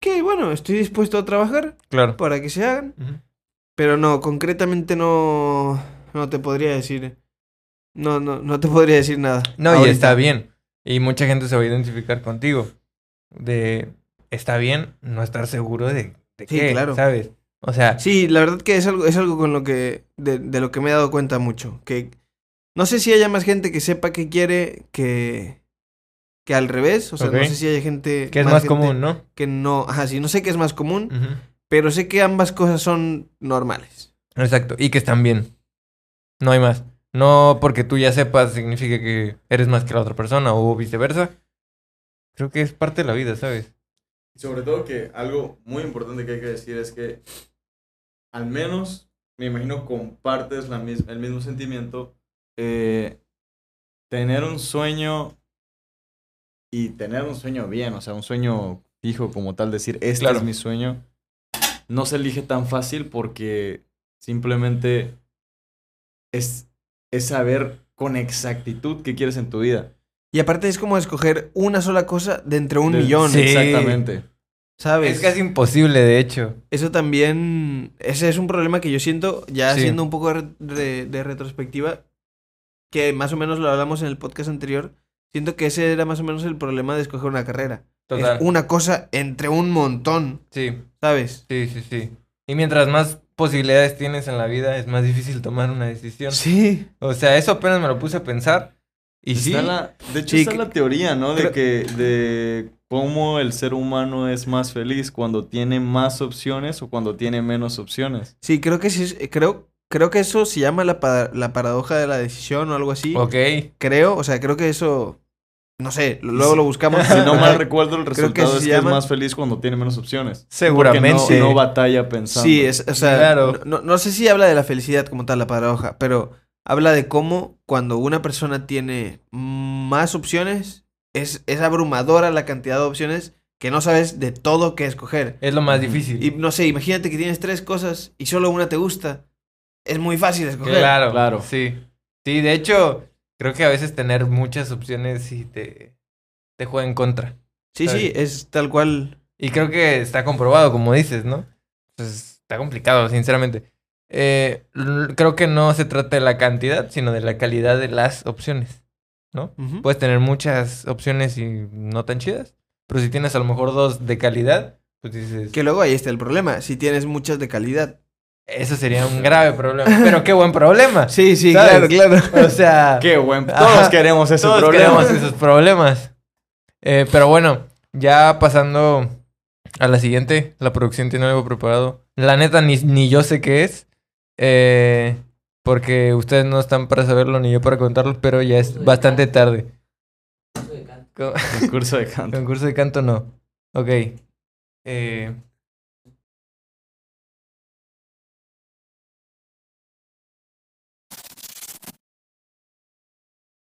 que, bueno, estoy dispuesto a trabajar Claro. para que se hagan. Pero no, concretamente no, no te podría decir. No, no, no te podría decir nada. No, y está bien. Y mucha gente se va a identificar contigo. De, está bien no estar seguro de, de Sí, qué, claro. ¿sabes? O sea, Sí, la verdad que es algo, es algo con lo que, de, de lo que me he dado cuenta mucho. Que no sé si haya más gente que sepa qué quiere que, que al revés. O sea, no sé si hay gente. que es más común, ¿no? Que no, ajá, sí, no sé qué es más común, pero sé que ambas cosas son normales. Exacto. Y que están bien. No hay más. No porque tú ya sepas significa que eres más que la otra persona o viceversa. Creo que es parte de la vida, ¿sabes? Sobre todo que algo muy importante que hay que decir es que al menos, me imagino, compartes la mis- el mismo sentimiento. eh, tener un sueño y tener un sueño bien, o sea, un sueño fijo como tal, decir, este Claro. es mi sueño, no se elige tan fácil porque simplemente es, es saber con exactitud qué quieres en tu vida. Y aparte es como escoger una sola cosa de entre un De- millón, Sí. Exactamente. ¿sabes? Es casi imposible, de hecho. Eso también, ese es un problema que yo siento, ya Sí. haciendo un poco de- de retrospectiva, que más o menos lo hablamos en el podcast anterior, siento que ese era más o menos el problema de escoger una carrera. Total. Es una cosa entre un montón, Sí, ¿sabes? sí, sí, sí. Y mientras más posibilidades tienes en la vida, es más difícil tomar una decisión. Sí. O sea, eso apenas me lo puse a pensar. Y sí, Está la- de hecho, Sí, está que- la teoría, ¿no? De creo- que de cómo el ser humano es más feliz cuando tiene más opciones o cuando tiene menos opciones. Sí, creo que sí, creo, creo que eso se llama la, la paradoja de la decisión o algo así. ok. Creo, o sea, creo que eso, no sé, luego lo buscamos. Si no mal recuerdo, el que resultado así es que es más feliz cuando tiene menos opciones. Seguramente. Porque no, no batalla pensando. Sí, es, o sea, Claro. no, no- sé si habla de la felicidad como tal, la paradoja, pero habla de cómo cuando una persona tiene más opciones, es, es abrumadora la cantidad de opciones que no sabes de todo qué escoger. Es lo más difícil. Y no sé, imagínate que tienes tres cosas y solo una te gusta. Es muy fácil escoger. Claro, Claro. Sí. Sí, de hecho, creo que a veces tener muchas opciones sí te, te juega en contra. Sí, sí, es tal cual. Y creo que está comprobado, como dices, ¿no? Pues está complicado, sinceramente. Eh, creo que no se trata de la cantidad, sino de la calidad de las opciones, ¿no? Puedes tener muchas opciones y no tan chidas, pero si tienes a lo mejor dos de calidad, pues dices, Que luego ahí está el problema, si tienes muchas de calidad. Eso sería un grave problema. Pero qué buen problema. Sí, sí, ¿Sabes? claro, claro. O sea, Qué buen. Ajá. Todos queremos ese todos problema. queremos esos problemas. Eh, pero bueno, ya pasando a la siguiente, la producción tiene algo preparado. La neta, ni, ni yo sé qué es. eh, porque ustedes no están para saberlo ni yo para contarlo, pero ya es bastante tarde. Co- Concurso de canto. Concurso de canto no. Ok. Eh,